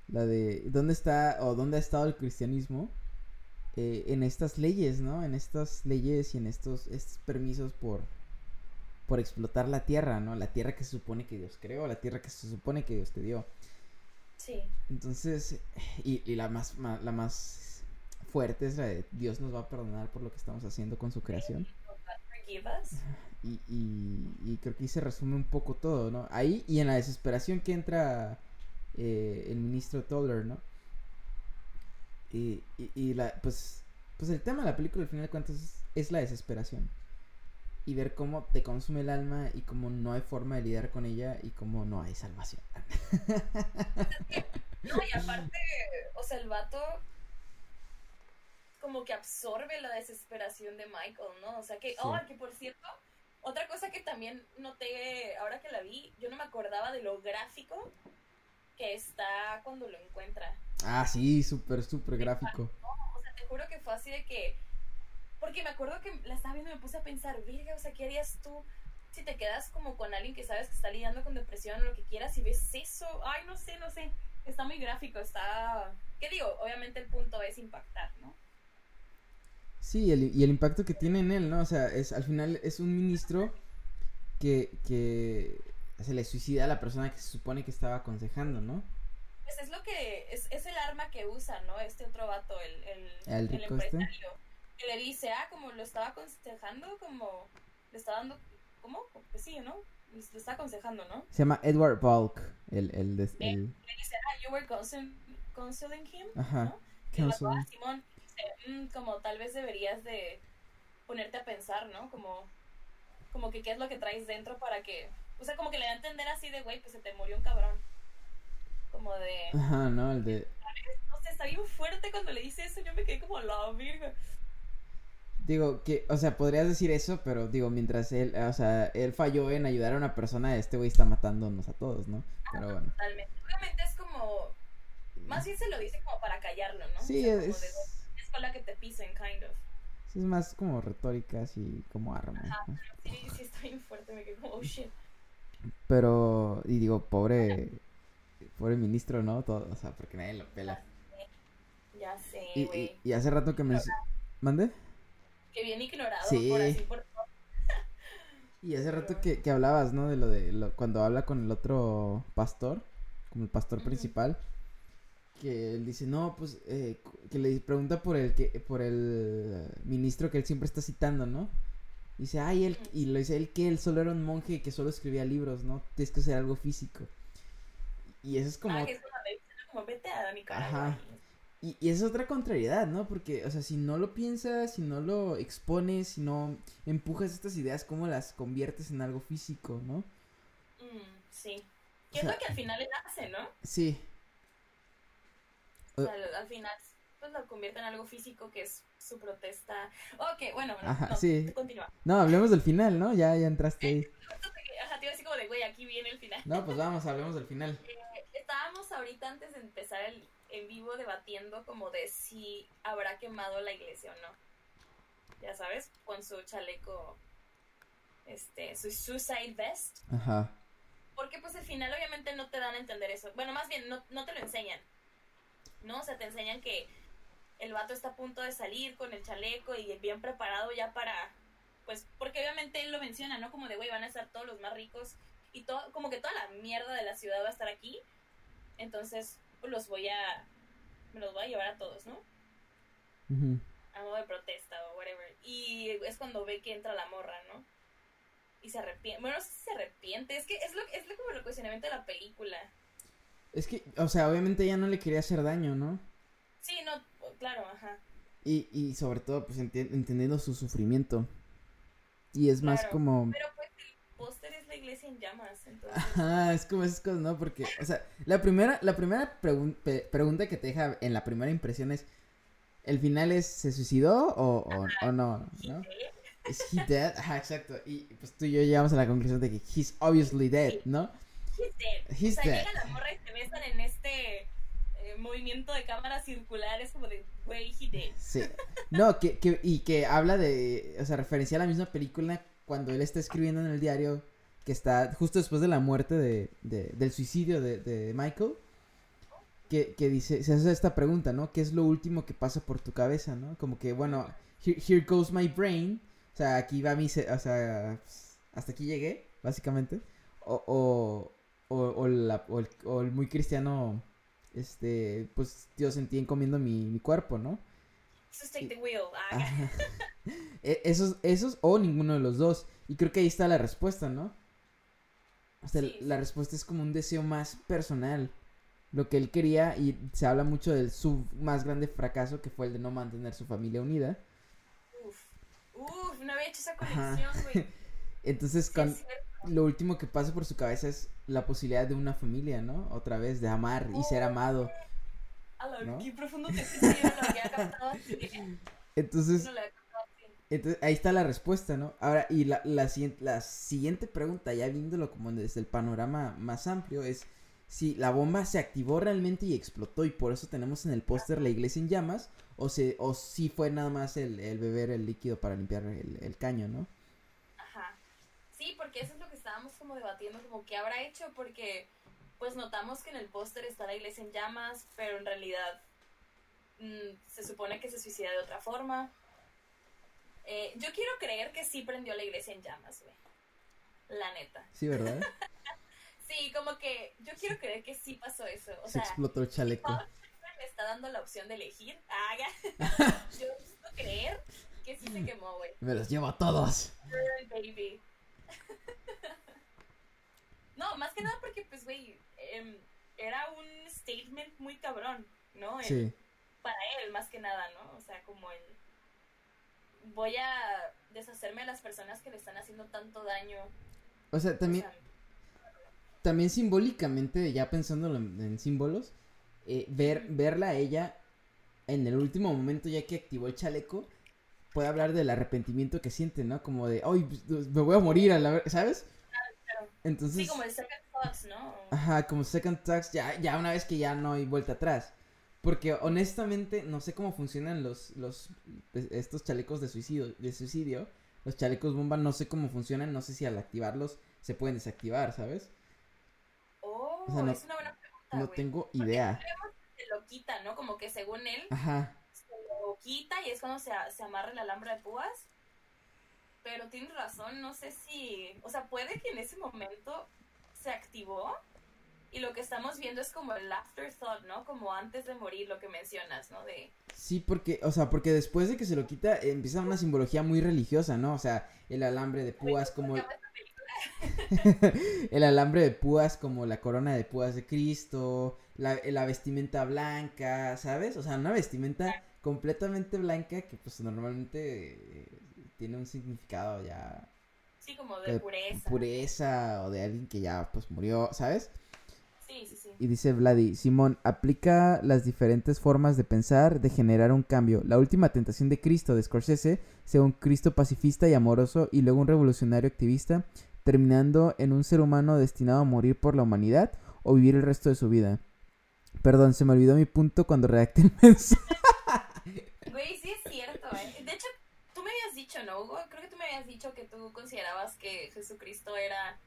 La de dónde está o dónde ha estado el cristianismo eh, en estas leyes, ¿no? En estas leyes y en estos, estos permisos por, por explotar la tierra, ¿no? La tierra que se supone que Dios creó, la tierra que se supone que Dios te dio. Sí, Entonces, y, y la más ma- la más fuerte es la de Dios nos va a perdonar por lo que estamos haciendo con su creación. forgive us. Y, y, y creo que ahí se resume un poco todo, ¿no? Ahí y en la desesperación que entra eh, el ministro Toller, ¿no? Y, y, y la, pues, pues el tema de la película al final de cuentas es, es la desesperación. Y ver cómo te consume el alma y cómo no hay forma de lidiar con ella y cómo no hay salvación. No, y aparte, o sea, el vato como que absorbe la desesperación de Michael, ¿no? O sea que, Sí. oh, que por cierto, otra cosa que también noté ahora que la vi, yo no me acordaba de lo gráfico que está cuando lo encuentra. Ah, sí, súper, súper gráfico. O sea, te juro que fue así de que, porque me acuerdo que la estaba viendo y me puse a pensar, virga, o sea, ¿qué harías tú si te quedas como con alguien que sabes que está lidiando con depresión o lo que quieras y ves eso? Ay, no sé, no sé. Está muy gráfico, está... ¿Qué digo? Obviamente el punto es impactar, ¿no? Sí, el- y el impacto que tiene en él, ¿no? O sea, es al final es un ministro que, que se le suicida a la persona que se supone que estaba aconsejando, ¿no? Pues es lo que... Es, es el arma que usa, ¿no? Este otro vato, el, el, ¿El este? empresario. Que le dice, ah, como lo estaba aconsejando, como... Le está dando... ¿Cómo? Pues sí, ¿no? Lo está aconsejando, ¿no? Se llama Edward Bulk, el, el, des- Eh, el- le dice, ah, you were counsel- counseling him, ajá, ¿no? Y ah, Simón, dice, "Mm, como tal vez deberías de ponerte a pensar, ¿no? Como, como que qué es lo que traes dentro para que, o sea, como que le da a entender así de, güey, pues se te murió un cabrón. De, Ajá, ¿no? El de, no sé, está bien fuerte cuando le dice eso, yo me quedé como la virga. digo, que, o sea, podrías decir eso, pero digo, mientras él, o sea, él falló en ayudar a una persona, este güey está matándonos a todos, ¿no? Pero bueno. Totalmente. Obviamente es como, más bien se lo dice como para callarlo, ¿no? Sí, O sea, es, de, es con la que te pisen, kind of. sí, es más como retórica, así como arma. ¿no? Sí, sí, está bien fuerte, me quedé como, oh shit. Pero, y digo, pobre, pobre ministro, ¿no? Todo, o sea, porque nadie lo pela. Ya sé, güey. y, y hace rato que me... ¿Mande? Que bien ignorado Sí. por así, por todo. Y hace rato que, que hablabas, ¿no? De lo de lo- cuando habla con el otro pastor, como el pastor principal, que él dice, no, pues, eh, que le pregunta por el que, por el ministro que él siempre está citando, ¿no? Dice, ay, él, y lo dice él que él solo era un monje y que solo escribía libros, ¿no? Tienes que hacer algo físico. Y eso es como... Ah, que es como vete a. Ajá. Y, y esa es otra contrariedad, ¿no? Porque, o sea, si no lo piensas, si no lo expones, si no empujas estas ideas, ¿cómo las conviertes en algo físico, no? Mm, sí. O Que es lo que al final él hace, ¿no? Sí. O Eh. sea, al, al final, pues lo convierte en algo físico que es su protesta. Ok, bueno, no, Ajá, no, sí. continúa. No, hablemos del final, ¿no? Ya, ya entraste ahí. Ajá, te iba así como de, güey, aquí viene el final. No, pues vamos, hablemos del final. Estábamos ahorita antes de empezar el en vivo debatiendo como de si habrá quemado la iglesia o no. ya sabes, con su chaleco, este, su suicide vest. Ajá. Porque pues al final obviamente no te dan a entender eso. Bueno, más bien no, no te lo enseñan. ¿No? O sea, te enseñan que el vato está a punto de salir con el chaleco y bien preparado ya para... Pues porque obviamente él lo menciona, ¿no? Como de, güey, van a estar todos los más ricos y todo, como que toda la mierda de la ciudad va a estar aquí. Entonces, pues, los voy a... Me los voy a llevar a todos, ¿no? Ujú. a modo de protesta o whatever. Y es cuando ve que entra la morra, ¿no? Y se arrepiente. Bueno, no sé si se arrepiente. Es que es lo es lo, como el cuestionamiento de la película. Es que, o sea, obviamente ella no le quería hacer daño, ¿no? Sí, no, claro, ajá. Y, y sobre todo, pues entendiendo su sufrimiento. Y es más como... Pero pues el póster es la iglesia en llamas, entonces. Ajá, es como esas cosas, ¿no? Porque, o sea, la primera, la primera pregun- pregunta que te deja en la primera impresión es, ¿el final es, se suicidó o, o, o no? ¿no? ¿Es he dead? Ajá, exacto. Y pues tú y yo llegamos a la conclusión de que he's obviously dead, ¿no? He's dead. He's o sea, dead. llega la morra y se besan en este eh, movimiento de cámara circular. Es como de, güey. Sí. No, que, que, y que habla de, o sea, referencia a la misma película cuando él está escribiendo en el diario que está justo después de la muerte de, de- del suicidio de, de Michael, que, que dice, se hace esta pregunta, ¿no? ¿Qué es lo último que pasa por tu cabeza, ¿no? Como que, bueno, here, here goes my brain, o sea, aquí va mi, o sea, hasta aquí llegué, básicamente, o, o, o, o la- o el, o el muy cristiano, este, pues, Dios en ti encomiendo mi, mi cuerpo, ¿no? The wheel. Ah. E- Esos, esos o ninguno de los dos. Y creo que ahí está la respuesta, ¿no? O sea, Sí, la respuesta es como un deseo más personal. Lo que él quería, y se habla mucho del su más grande fracaso, que fue el de no mantener su familia unida. Uf. Uf, no había hecho esa conexión, güey. Entonces, Sí, con- lo último que pasa por su cabeza es la posibilidad de una familia, ¿no? Otra vez, de amar y ser amado. A la- ¿no? qué profundo te no lo captado. Entonces, No lo había captado así. Entonces, ahí está la respuesta, ¿no? Ahora, y la, la, la siguiente pregunta, ya viéndolo como desde el panorama más amplio, es si la bomba se activó realmente y explotó y por eso tenemos en el póster la iglesia en llamas, o, se, o si fue nada más el, beber el líquido para limpiar el, el caño, ¿no? Ajá. Sí, porque eso es lo que estábamos como debatiendo, como qué habrá hecho, porque pues notamos que en el póster está la iglesia en llamas, pero en realidad mm, se supone que se suicida de otra forma. Eh, yo quiero creer que sí prendió la iglesia en llamas, güey. La neta. Sí, ¿verdad? Sí, como que yo quiero creer que sí pasó eso. O se sea, explotó el chaleco. me está dando la opción de elegir. Ah, yo quiero creer que sí se quemó, güey. Me los llevo a todos. Baby. no, más que nada porque, pues, güey, em, era un statement muy cabrón, ¿no? El- Sí. Para él, más que nada, ¿no? O sea, como el... Voy a deshacerme de las personas que le están haciendo tanto daño. O sea, O también, sea, también simbólicamente, ya pensándolo en, en símbolos, eh, ver, verla a ella en el último momento ya que activó el chaleco, puede hablar del arrepentimiento que siente, ¿no? Como de, ay, pues, me voy a morir a la ver-", ¿sabes? claro. Entonces, sí, como el second thoughts, ¿no? ajá, como second thoughts, ya, ya una vez que ya no hay vuelta atrás. Porque honestamente no sé cómo funcionan los, los estos chalecos de suicidio, de suicidio. Los chalecos bomba no sé cómo funcionan, no sé si al activarlos se pueden desactivar, ¿sabes? Oh, o sea, no- es una buena pregunta, No tengo idea. Se lo quita, ¿no? Como que según él, Ajá. se lo quita y es cuando se, se amarra el alambre de púas. Pero tienes razón, no sé si. O sea, puede que en ese momento se activó. Y lo que estamos viendo es como el afterthought, ¿no? Como antes de morir, lo que mencionas, ¿no? De. Sí, porque, o sea, porque después de que se lo quita, empieza una simbología muy religiosa, ¿no? O sea, el alambre de púas como... El alambre de púas como la corona de púas de Cristo, la, la vestimenta blanca, ¿sabes? O sea, una vestimenta completamente blanca que pues normalmente eh, tiene un significado ya Sí, como de de pureza. pureza o de alguien que ya pues murió, ¿sabes? Sí, sí, sí. Y dice Vladi, Simón, aplica las diferentes formas de pensar, de generar un cambio. La última tentación de Cristo de Scorsese, sea un Cristo pacifista y amoroso y luego un revolucionario activista, terminando en un ser humano destinado a morir por la humanidad o vivir el resto de su vida. Perdón, se me olvidó mi punto cuando redacté el mensaje. Güey, sí es cierto, ¿eh? De hecho, tú me habías dicho, ¿no, Hugo? Creo que tú me habías dicho que tú considerabas que Jesucristo era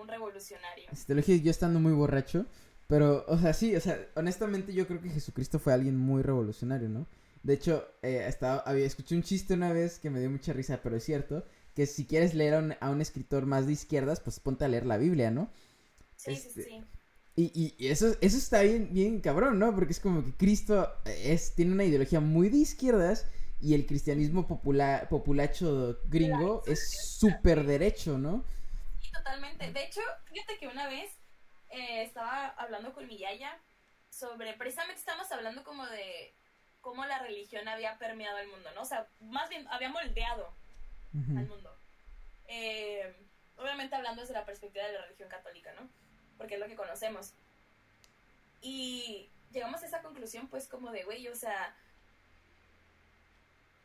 un revolucionario. Si te lo dije yo estando muy borracho, pero, o sea, sí, o sea, honestamente yo creo que Jesucristo fue alguien muy revolucionario, ¿no? De hecho, eh, estaba, había escuché un chiste una vez que me dio mucha risa, pero es cierto, que si quieres leer a un, a un escritor más de izquierdas, pues ponte a leer la Biblia, ¿no? Sí, Este, sí, sí. Y, y eso, eso está bien, bien cabrón, ¿no? Porque es como que Cristo es, tiene una ideología muy de izquierdas y el cristianismo popular, populacho gringo es súper derecho, ¿no? Totalmente. De hecho, fíjate que una vez eh, estaba hablando con mi yaya sobre, precisamente estamos hablando como de cómo la religión había permeado el mundo, ¿no? O sea, más bien había moldeado Ujú. al mundo. Eh, obviamente hablando desde la perspectiva de la religión católica, ¿no? Porque es lo que conocemos. Y llegamos a esa conclusión, pues, como de, güey, o sea...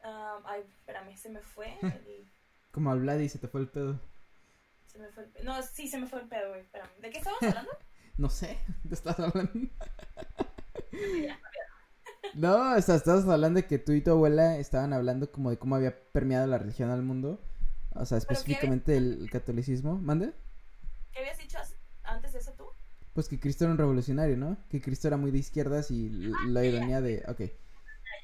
um, ay, espérame, se me fue el... Como al Vlad y se te fue el pedo. Se me fue el pe- No, sí, se me fue el pedo, güey. Espérame. ¿De qué estamos hablando? No sé, ¿te estás hablando? No, o sea, estabas hablando de que tú y tu abuela estaban hablando como de cómo había permeado la religión al mundo. O sea, ¿Pero qué específicamente el, el catolicismo. ¿Mande? ¿Qué habías dicho antes de eso tú? Pues que Cristo era un revolucionario, ¿no? Que Cristo era muy de izquierdas y l- la ironía de... Ok, Ya,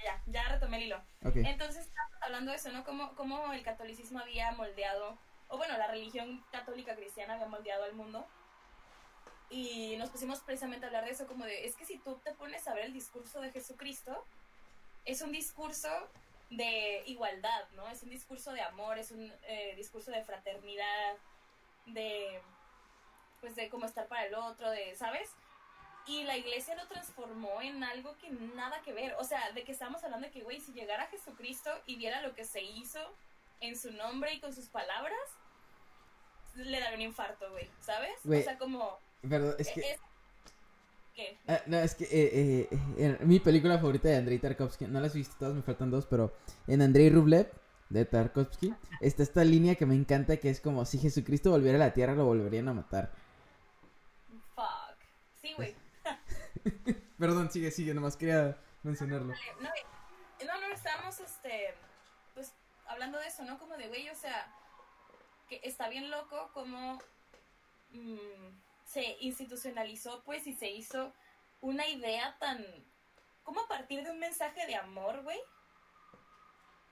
ya, ya retomé el hilo. ok. Entonces, hablando de eso, ¿no? Cómo, cómo el catolicismo había moldeado, o bueno, la religión católica cristiana había moldeado al mundo. Y nos pusimos precisamente a hablar de eso, como de, es que si tú te pones a ver el discurso de Jesucristo, es un discurso de igualdad, ¿no? Es un discurso de amor, es un eh, discurso de fraternidad, de, pues, de cómo estar para el otro, de, ¿sabes? Y la iglesia lo transformó en algo que nada que ver. O sea, de que estamos hablando de que, güey, si llegara Jesucristo y viera lo que se hizo en su nombre y con sus palabras, le daría un infarto, güey, ¿sabes? O sea, como... Perdón, es que... es- ¿Qué? Ah, no, es que eh, eh, mi película favorita de Andrei Tarkovsky, no las he visto todas, me faltan dos, pero en Andrei Rublev de Tarkovsky está esta línea que me encanta que es como si Jesucristo volviera a la tierra lo volverían a matar. Fuck. Sí, güey. Perdón, sigue, sigue, nomás quería mencionarlo. No, no, no, estábamos, este, hablando de eso, ¿no? Como de, güey, o sea, que está bien loco como mm, se institucionalizó, pues, y se hizo una idea tan, como a partir de un mensaje de amor, güey,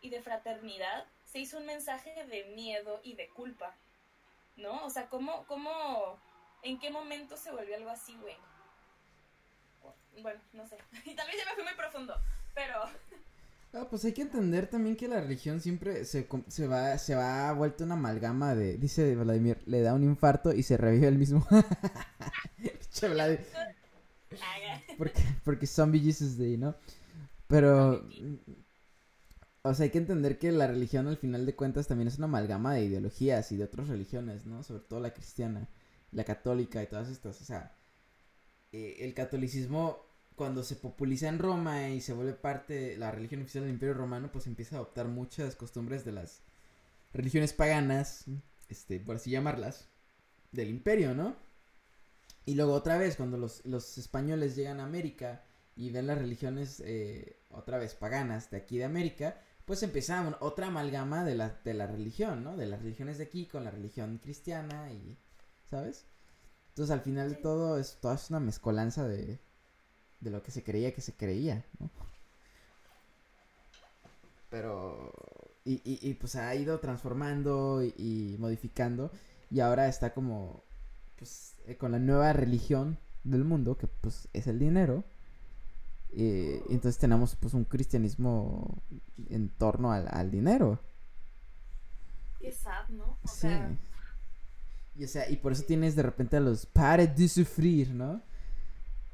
y de fraternidad, se hizo un mensaje de miedo y de culpa, ¿no? O sea, ¿cómo, cómo, en qué momento se volvió algo así, güey? Bueno, no sé. Y tal vez ya me fui muy profundo, pero... Ah, pues hay que entender también que la religión siempre se, va se va vuelto una amalgama de, dice Vladimir, le da un infarto y se revive el mismo. Porque, porque Zombie Jesus Day, ¿no? Pero, o sea, hay que entender que la religión al final de cuentas también es una amalgama de ideologías y de otras religiones, ¿no? Sobre todo la cristiana, la católica y todas estas. O sea, eh, el catolicismo cuando se populiza en Roma y se vuelve parte de la religión oficial del Imperio Romano, pues empieza a adoptar muchas costumbres de las religiones paganas, este, por así llamarlas, del imperio, ¿no? Y luego otra vez, cuando los, los españoles llegan a América y ven las religiones eh, otra vez paganas de aquí de América, pues empieza otra amalgama de la, de la religión, ¿no? De las religiones de aquí con la religión cristiana y, ¿sabes? Entonces al final de todo es, todo es una mezcolanza de, de lo que se creía que se creía, ¿no? Pero, y, y, y, pues ha ido transformando y, y modificando y ahora está como, pues, eh, con la nueva religión del mundo, que pues es el dinero. Y entonces tenemos pues un cristianismo en torno al, al dinero. Qué sad, ¿no? O Sí. sea, Y o sea, y por eso tienes de repente a los pare de sufrir, ¿no?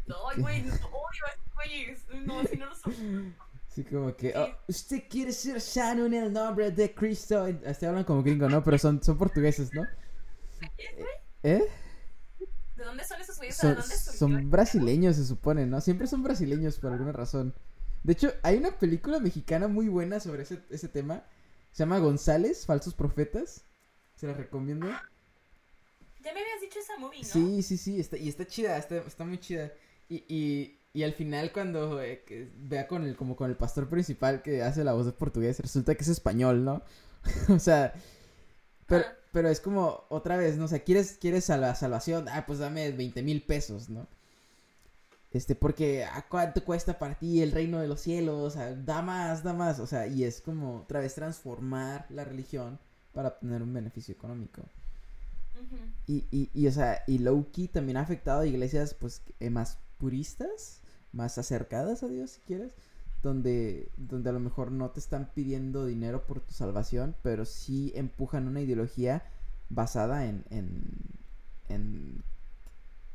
Ay, güey, no, odio a esos güeyes. No, si no lo son. Así como que, Sí. "Oh, usted quiere ser sano en el nombre de Cristo. Hasta hablan como gringo, ¿no? Pero son, son portugueses, ¿no? ¿Eh? ¿De dónde son esos güeyes? ¿De Son, dónde son brasileños, se supone, ¿no? Siempre son brasileños por alguna razón. De hecho, hay una película mexicana muy buena sobre ese, ese tema. Se llama González, Falsos Profetas. Se la recomiendo. Ya me habías dicho esa movie, ¿no? Sí, sí, sí, está, y está chida, está, está muy chida. Y, y, y al final cuando eh, vea con el, como con el pastor principal que hace la voz de portugués, resulta que es español, ¿no? o sea, pero, Ajá. pero es como, otra vez, ¿no? O sea, ¿quieres, quieres salva- salvación? Ah, pues dame 20 mil pesos, ¿no? Este, porque, ¿a cuánto cuesta para ti el reino de los cielos? O sea, da más, da más. O sea, y es como otra vez transformar la religión para obtener un beneficio económico. Y, y, y, o sea, y Loki también ha afectado a iglesias, pues, más puristas, más acercadas a Dios, si quieres, donde, donde a lo mejor no te están pidiendo dinero por tu salvación, pero sí empujan una ideología basada en, en, en,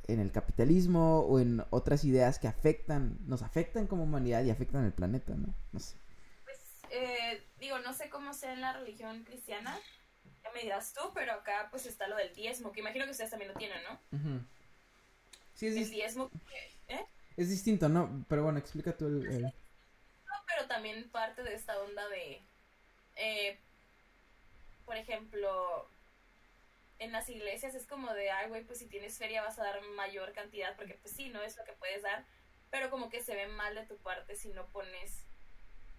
en el capitalismo o en otras ideas que afectan, nos afectan como humanidad y afectan al planeta, ¿no? No sé. Pues, eh, digo, no sé cómo sea en la religión cristiana, ya me dirás tú, pero acá pues está lo del diezmo, que imagino que ustedes también lo tienen, ¿no? Sí, es, El diezmo, ¿eh? es distinto, ¿no? Pero bueno, explica tú el... el- No, pero también parte de esta onda de, eh, por ejemplo, en las iglesias es como de, ay, güey, pues si tienes feria vas a dar mayor cantidad, porque pues sí, no es lo que puedes dar, pero como que se ve mal de tu parte si no pones...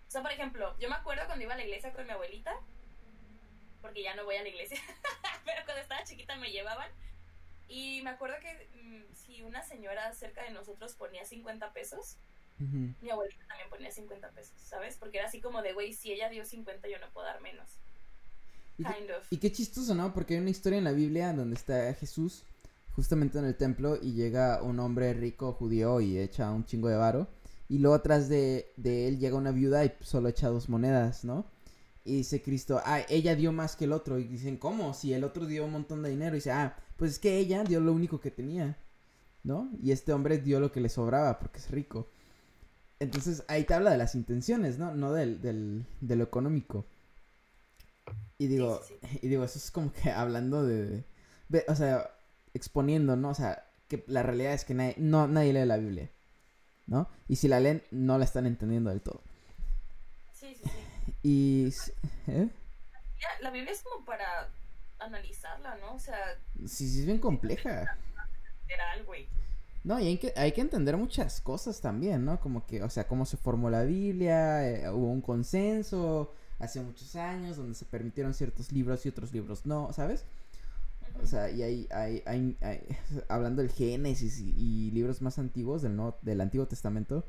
O sea, por ejemplo, yo me acuerdo cuando iba a la iglesia con mi abuelita, porque ya no voy a la iglesia, pero cuando estaba chiquita me llevaban, y me acuerdo que mm, si una señora cerca de nosotros ponía 50 pesos, mi abuelita también ponía 50 pesos, ¿sabes? Porque era así como de, güey, si ella dio 50, yo no puedo dar menos. Y qué- Kind of. Y qué chistoso, ¿no? Porque hay una historia en la Biblia donde está Jesús justamente en el templo y llega un hombre rico judío y echa un chingo de varo. Y luego atrás de, de él llega una viuda y solo echa dos monedas, ¿no? Y dice Cristo, ah, ella dio más que el otro. Y dicen, ¿cómo? Si el otro dio un montón de dinero. Y dice, ah, pues es que ella dio lo único que tenía, ¿no? Y este hombre dio lo que le sobraba porque es rico. Entonces ahí te habla de las intenciones, ¿no? No del, del, de lo económico. Y digo, sí, y digo, eso es como que hablando de, de- o sea, exponiendo, ¿no? O sea, que la realidad es que nadie, no, nadie lee la Biblia, ¿no? Y si la leen, no la están entendiendo del todo. Sí, sí, sí. Y, ¿eh? La Biblia es como para analizarla, ¿no? O sea, Sí, sí, es bien compleja. literal, güey. No, y hay que, hay que entender muchas cosas también, ¿no? Como que, o sea, cómo se formó la Biblia, eh, hubo un consenso hace muchos años donde se permitieron ciertos libros y otros libros no, ¿sabes? O sea, y hay, hay, hay, hay- hablando del Génesis y, y libros más antiguos del, Nuevo- del Antiguo Testamento,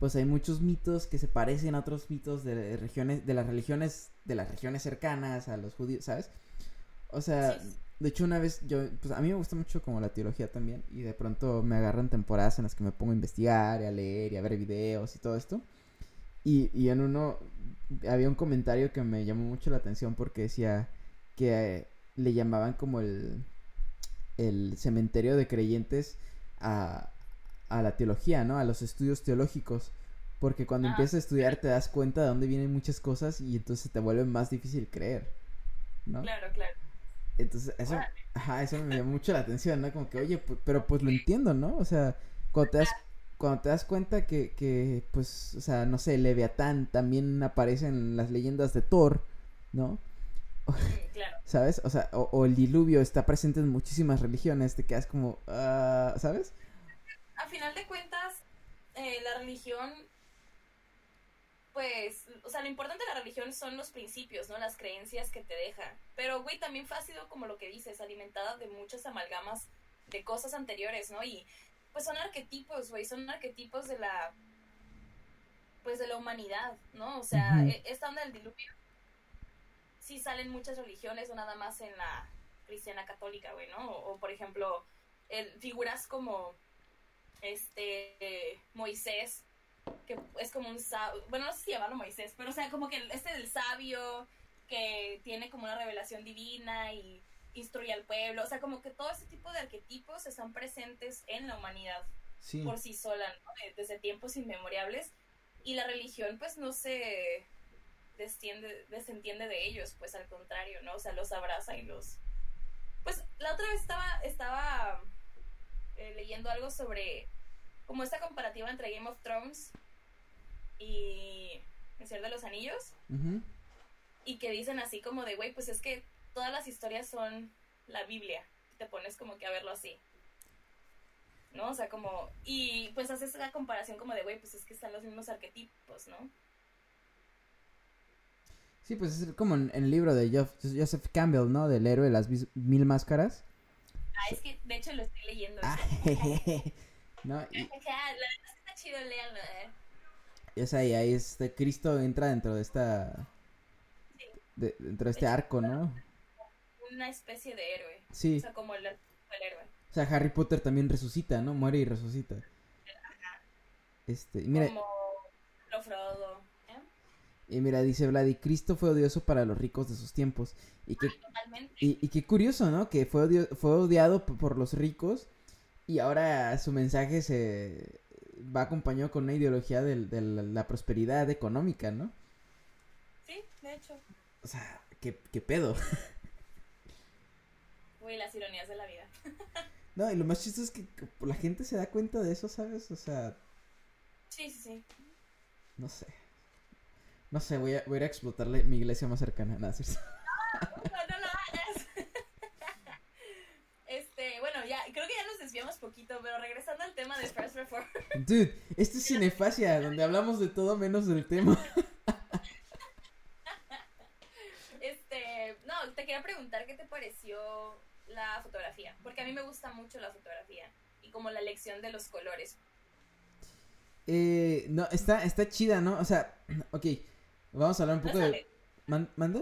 pues hay muchos mitos que se parecen a otros mitos de regiones, de las religiones, de las regiones cercanas a los judíos, ¿sabes? O sea, Sí, de hecho una vez yo, pues a mí me gusta mucho como la teología también, y de pronto me agarran temporadas en las que me pongo a investigar y a leer y a ver videos y todo esto. Y, y en uno había un comentario que me llamó mucho la atención porque decía que eh, le llamaban como el, el cementerio de creyentes a, a la teología, ¿no? A los estudios teológicos. Porque cuando Ah, empiezas a estudiar te das cuenta de dónde vienen muchas cosas y entonces te vuelve más difícil creer, ¿no? Claro, claro. Entonces eso, ajá, eso me llamó mucho la atención, ¿no? Como que, oye, pu- pero pues lo entiendo, ¿no? O sea, cuando te das, cuando te das cuenta que, que, pues, o sea, no sé, Leviatán también aparece en las leyendas de Thor, ¿no? Claro. ¿Sabes? O sea, o, o el diluvio está presente en muchísimas religiones, te quedas como, ah, ¿sabes? A final de cuentas, eh, la religión, pues, o sea, lo importante de la religión son los principios, ¿no? Las creencias que te deja. Pero, güey, también ha sido, como lo que dices, alimentada de muchas amalgamas de cosas anteriores, ¿no? Y, pues, son arquetipos, güey, son arquetipos de la, pues, de la humanidad, ¿no? O sea, e- esta onda del diluvio, sí salen muchas religiones, no nada más en la cristiana católica, güey, ¿no? O, o, por ejemplo, el, figuras como este eh, Moisés, que es como un sabio, bueno, no sé si llamarlo Moisés, pero o sea, como que este del sabio que tiene como una revelación divina y instruye al pueblo, o sea, como que todo ese tipo de arquetipos están presentes en la humanidad Sí. por sí sola, ¿no? De- desde tiempos inmemorables y la religión pues no se desciende, desentiende de ellos, pues al contrario, ¿no? O sea, los abraza y los... Pues la otra vez estaba, estaba eh, leyendo algo sobre como esta comparativa entre Game of Thrones y El Señor de los Anillos y que dicen así como de, güey, pues es que todas las historias son la Biblia. Te pones como que a verlo así. ¿no? O sea, como, y pues haces esa comparación como de, güey, pues es que están los mismos arquetipos, ¿no? Sí, pues es como en, el libro de Joseph, Campbell, ¿no? Del héroe de las mil máscaras. Ah, es que de hecho lo estoy leyendo. Ah, ¿No? Y, La verdad está chido leerlo, ¿eh? sea, y ahí este Cristo entra dentro de esta... de- dentro de este arco, ¿no? Una especie de héroe. Sí. O sea, como el, el héroe. O sea, Harry Potter también resucita, ¿no? Muere y resucita. Este, y mira, Como lo Frodo. Y mira, dice Vladi, Cristo fue odioso para los ricos de sus tiempos. Y que, y, y qué curioso, ¿no? Que fue, odio- fue odiado por los ricos y ahora su mensaje se va acompañado con una ideología de, la, prosperidad económica, ¿no? Sí, de hecho. O sea, ¿qué, qué pedo? Güey, las ironías de la vida. No, y lo más chistoso es que la gente se da cuenta de eso, ¿sabes? O sea, Sí, sí, sí. no sé. No sé, voy a, voy a ir a explotarle mi iglesia más cercana. Nada, ¿sí? No, no lo hagas. Este, bueno, ya, creo que ya nos desviamos poquito, pero regresando al tema de First Reform. Dude, esto es cinefasia, donde hablamos de todo menos del tema. Este, no, te quería preguntar qué te pareció la fotografía, porque a mí me gusta mucho la fotografía y como la elección de los colores. Eh, no, está, está chida, ¿no? O sea, ok, vamos a hablar un No poco de... Man- ¿Manda?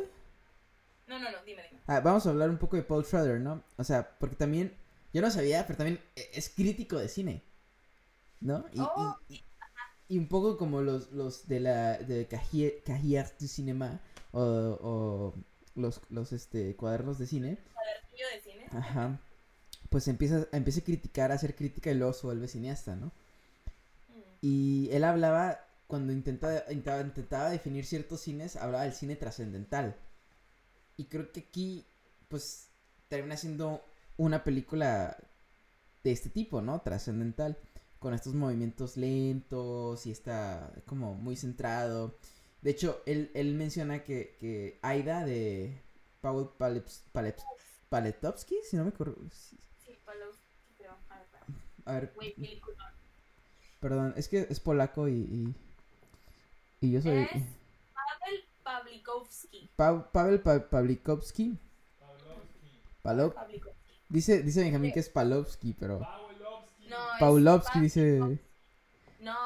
No, no, no, dime, dime. Ah, vamos a hablar un poco de Paul Schrader, ¿no? O sea, porque también, yo no sabía, pero también e- es crítico de cine, ¿no? Y, Oh. y, y un poco como los, los de la, de Cahiers Cahiers du Cinema, o, o los, los, este, cuadernos de cine, Cuadernillo de cine. ajá, pues empieza, empieza a criticar, a hacer crítica y luego se vuelve cineasta, ¿no? Mm. Y él hablaba, cuando intentaba, intentaba, intentaba definir ciertos cines, hablaba del cine trascendental. Y creo que aquí, pues, termina siendo una película de este tipo, ¿no? Trascendental. Con estos movimientos lentos y está como muy centrado. De hecho, él, él menciona que, que Aida de Paul Paleps, Paleps, Paletovsky, si no me acuerdo. Sí, Pablo, sí, creo. A ver. A ver, perdón, es que es polaco y, y, y yo soy... Es Pavel Pawlikowski. Pa- Pavel Pa- Pawlikowski. Palo- dice, dice Benjamín que es Palowski, pero. No, es Pawlowski Pa- dice. No,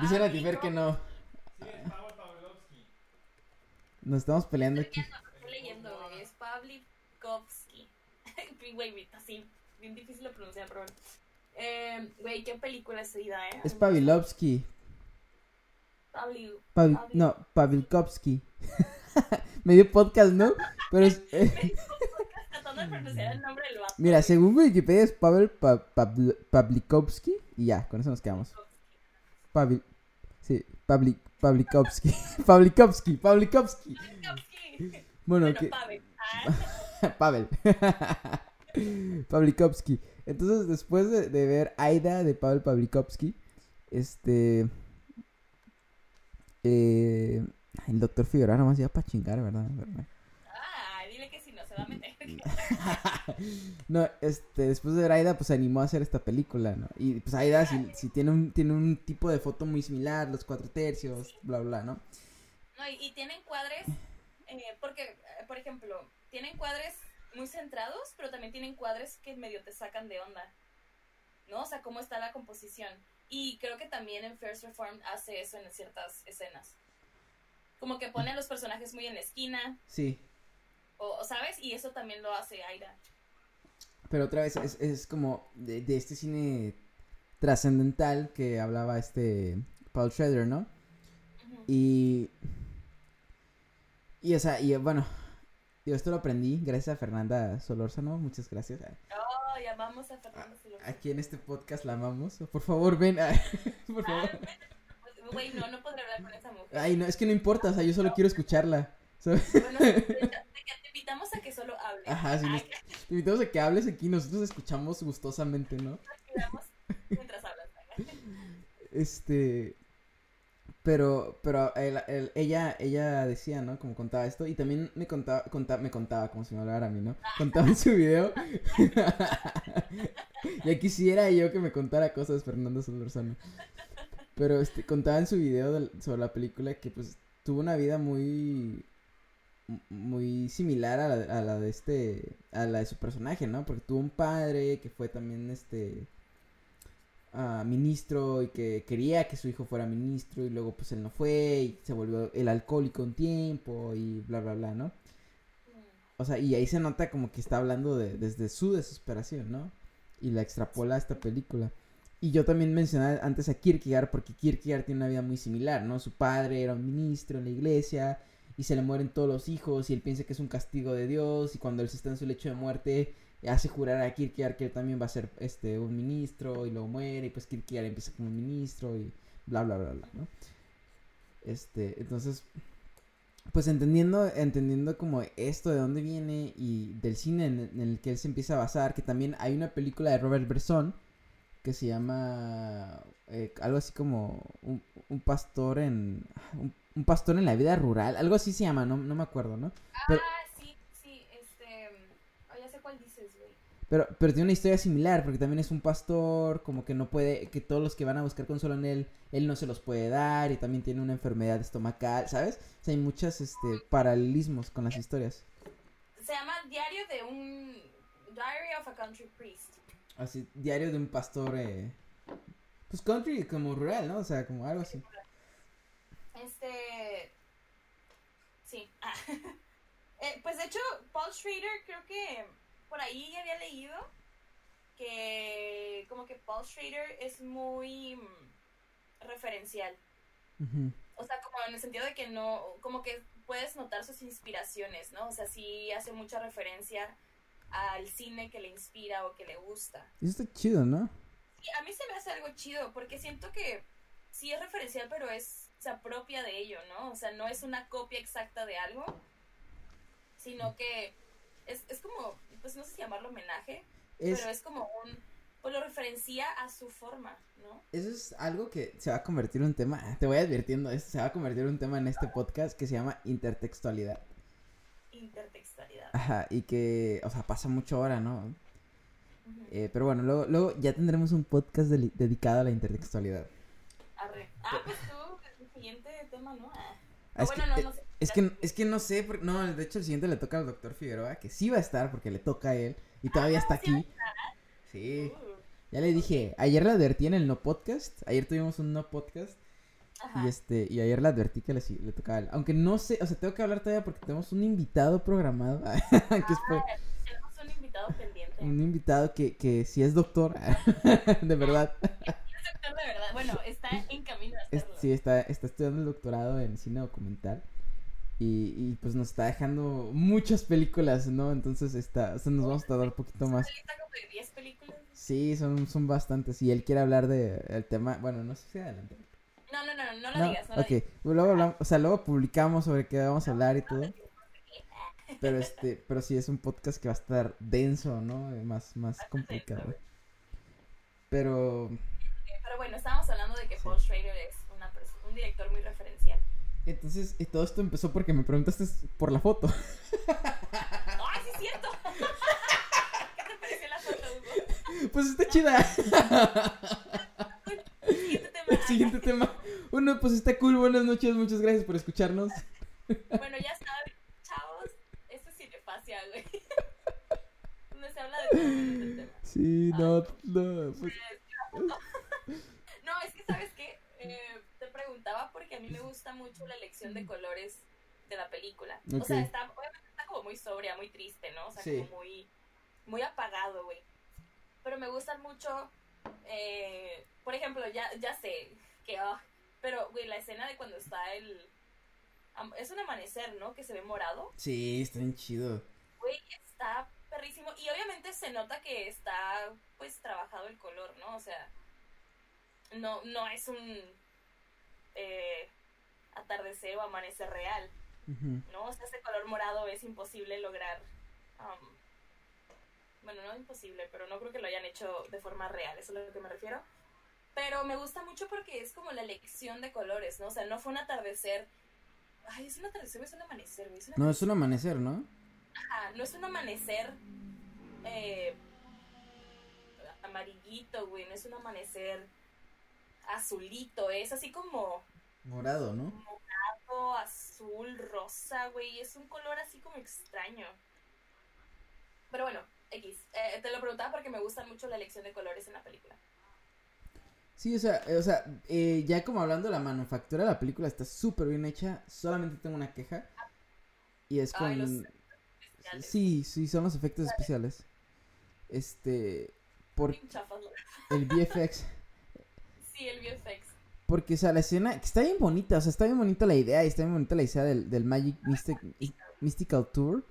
Dice Latifer que no. Nos estamos peleando aquí. Estoy leyendo, güey. Es Pawlikowski. Güey, güey, así, bien difícil de pronunciar, pero bueno. Eh, güey, qué película es ida, eh. Es Pavilovsky. Pavi- no, Pavilkovsky. Medio podcast, ¿no? Pero es. eh, Tratando de pronunciar el nombre del vato. mira, según Wikipedia es Pavel Pa- Pavl- Pavlikovsky. Y ya, con eso nos quedamos. Pavil. Sí, Pavli- Pavlikovsky. Pavlikovsky, Pavlikovsky. Pawlikowski. Bueno, Bueno, que. Pavel. Ah, Pavel. Pavlikovsky. Entonces, después de, de ver Aida de Pavel Pavlikovsky, este. Eh, el doctor Figueroa nomás iba para chingar, ¿verdad? ¿verdad? ah, dile que si no se va a meter. no, este, después de ver Aida, pues se animó a hacer esta película, ¿no? Y pues Aida sí tiene, un, tiene un tipo de foto muy similar, los cuatro tercios, bla, bla, ¿no? No, y, y tienen cuadres, eh, porque, eh, por ejemplo, tienen cuadres muy centrados, pero también tienen cuadres que medio te sacan de onda, ¿no? O sea, cómo está la composición. Y creo que también en First Reformed hace eso en ciertas escenas. Como que pone a los personajes muy en la esquina, Sí. o, ¿sabes? Y eso también lo hace Aida. Pero otra vez es, es como de, de este cine trascendental que hablaba este Paul Schrader, ¿no? Y. Y, o sea, y bueno, yo esto lo aprendí gracias a Fernanda Solórzano, muchas gracias. Oh, llamamos a Fernando Silva. Aquí en este podcast la amamos. Por favor, ven. Por favor. Güey, no, no podré hablar con esa mujer. Ay, no, es que no importa, o sea, yo solo quiero escucharla. ¿sabes? Bueno, te, invitamos a que solo hable. Ajá, sí, Ay, nos- te invitamos a que hables aquí, nosotros escuchamos gustosamente, ¿no? nos quedamos mientras hablas. Este. Pero, pero el- el- ella, ella decía, ¿no? Como contaba esto. Y también me contaba, conta- me contaba, como si me hablara a mí, ¿no? Contaba en su video. ya quisiera yo que me contara cosas Fernando Solorzano. Pero este, contaba en su video sobre la película que pues tuvo una vida muy muy similar a la, a la de este a la de su personaje, ¿no? Porque tuvo un padre que fue también este ah, ministro y que quería que su hijo fuera ministro y luego pues él no fue y se volvió el alcohólico un tiempo y bla bla bla, ¿no? O sea, y ahí se nota como que está hablando de, desde su desesperación, ¿no? Y la extrapola a esta película. Y yo también mencioné antes a Kierkegaard porque Kierkegaard tiene una vida muy similar, ¿no? Su padre era un ministro en la iglesia y se le mueren todos los hijos y él piensa que es un castigo de Dios y cuando él se está en su lecho de muerte hace jurar a Kierkegaard que él también va a ser este un ministro y luego muere y pues Kierkegaard empieza como ministro y bla bla bla bla, ¿no? Este, entonces pues entendiendo, entendiendo como esto de dónde viene y del cine en, en el que él se empieza a basar, que también hay una película de Robert Bresson que se llama eh, algo así como un, un pastor en un, un pastor en la vida rural, algo así se llama, no, no me acuerdo, ¿no? Pero- Ah, sí, sí, este. oh, ya sé cuál dices, güey. Pero, pero tiene una historia similar, porque también es un pastor, como que no puede, que todos los que van a buscar consuelo en él, él no se los puede dar, y también tiene una enfermedad estomacal, ¿sabes? O sea, hay muchas, este, paralelismos con las historias. Se llama Diario de un. Diary of a Country Priest. Así, diario de un pastor, eh, pues country, como rural, ¿no? O sea, como algo así. Este. Sí. Ah. Eh, pues de hecho, Paul Schrader creo que por ahí ya había leído que como que Paul Schrader es muy mm, referencial. Ujú. O sea, como en el sentido de que no, como que puedes notar sus inspiraciones, ¿no? O sea, sí hace mucha referencia al cine que le inspira o que le gusta. Y Eso está chido, ¿no? Y a mí se me hace algo chido, porque siento que sí es referencial, pero es, se apropia de ello, ¿no? O sea, no es una copia exacta de algo, sino que es, es como, pues no sé si llamarlo homenaje, Es, pero es como un, pues lo referencia a su forma, ¿no? Eso es algo que se va a convertir en un tema, te voy advirtiendo, esto se va a convertir en un tema en este podcast que se llama intertextualidad. Intertextualidad. Ajá, y que, o sea, pasa mucho ahora, ¿no? Eh, pero bueno, luego, luego ya tendremos un podcast dedicado a la intertextualidad. Arre. Ah, pues tú, el siguiente tema, ¿no? Ah. Ah, bueno, que, no, no sé. Es, que, es que no sé, porque- no, de hecho el siguiente le toca al doctor Figueroa, que sí va a estar porque le toca a él, y todavía está ¿sí va a aquí. Sí, Uh, ya le dije, ayer le advertí en el no podcast, ayer tuvimos un no podcast, ajá. y este, y ayer le advertí que le, le tocaba a él. Aunque no sé, o sea, tengo que hablar todavía porque tenemos un invitado programado, que es por- Tenemos un invitado pendiente. un invitado que, que sí es doctor, de verdad. Es doctor de verdad. Bueno, está en camino a Es- hacerlo. sí, está, está estudiando el doctorado en cine documental. Y, y pues nos está dejando muchas películas, ¿no? Entonces está, o sea, nos vamos a tardar un poquito más. Una lista como de 10 películas. Sí, son, son bastantes. Y él quiere hablar de el tema. Bueno, no sé si adelante. No, no, no, no lo No, digas, no lo ok. digas. Luego hablamos, o sea, luego publicamos sobre qué vamos a hablar y todo. Pero este, pero sí es un podcast que va a estar denso, ¿no? Eh, Más, más complicado. Pero Pero bueno, estábamos hablando de que Sí. Paul Schrader es una un director muy referencial. Entonces y todo esto empezó porque me preguntaste por la foto. ¡Ay, sí es cierto! ¿Qué te pareció la foto, Hugo? Pues está chida. Siguiente tema. El siguiente tema. Bueno, pues está cool. Buenas noches. Muchas gracias por escucharnos. Bueno, ya saben, chavos, esto es cinefasia, güey. Donde se habla de todo del tema. Sí, no, no. Pues, No, es que, ¿sabes qué? Eh, te preguntaba porque a mí me gusta mucho la elección de colores de la película. O sea, está, obviamente está como muy sobria, muy triste, ¿no? O sea, Sí. como muy, muy apagado, güey. Pero me gustan mucho, eh, por ejemplo, ya, ya sé que, ah, pero, güey, la escena de cuando está el... Es un amanecer, ¿no? Que se ve morado. sí, está bien chido. Güey, está perrísimo. Y obviamente se nota que está, pues, trabajado el color, ¿no? O sea, no, no es un eh, atardecer o amanecer real. ¿no? O sea, ese color morado es imposible lograr. am, bueno, no imposible, pero no creo que lo hayan hecho de forma real, eso es a lo que me refiero. Pero me gusta mucho porque es como la elección de colores, ¿no? O sea, no fue un atardecer. Ay, es un atardecer es un amanecer, güey. Es un No, es un amanecer, ¿no? Ajá, no es un amanecer eh, amarillito, güey. No es un amanecer azulito. Es así como Morado, ¿no? morado, azul, rosa, güey. Es un color así como extraño. Pero bueno, X. Eh, te lo preguntaba porque me gusta mucho la elección de colores en la película. Sí, o sea, eh, o sea eh, ya como hablando de la manufactura de la película está súper bien hecha. Solamente tengo una queja. Y es con... Ay, los especiales. Sí, sí, son los efectos especiales. Este... Por el VFX. Sí, el VFX. Porque, o sea, la escena que está bien bonita, o sea, está bien bonita la idea y está bien bonita la idea del, del Magic Mystic- Mystical Tour.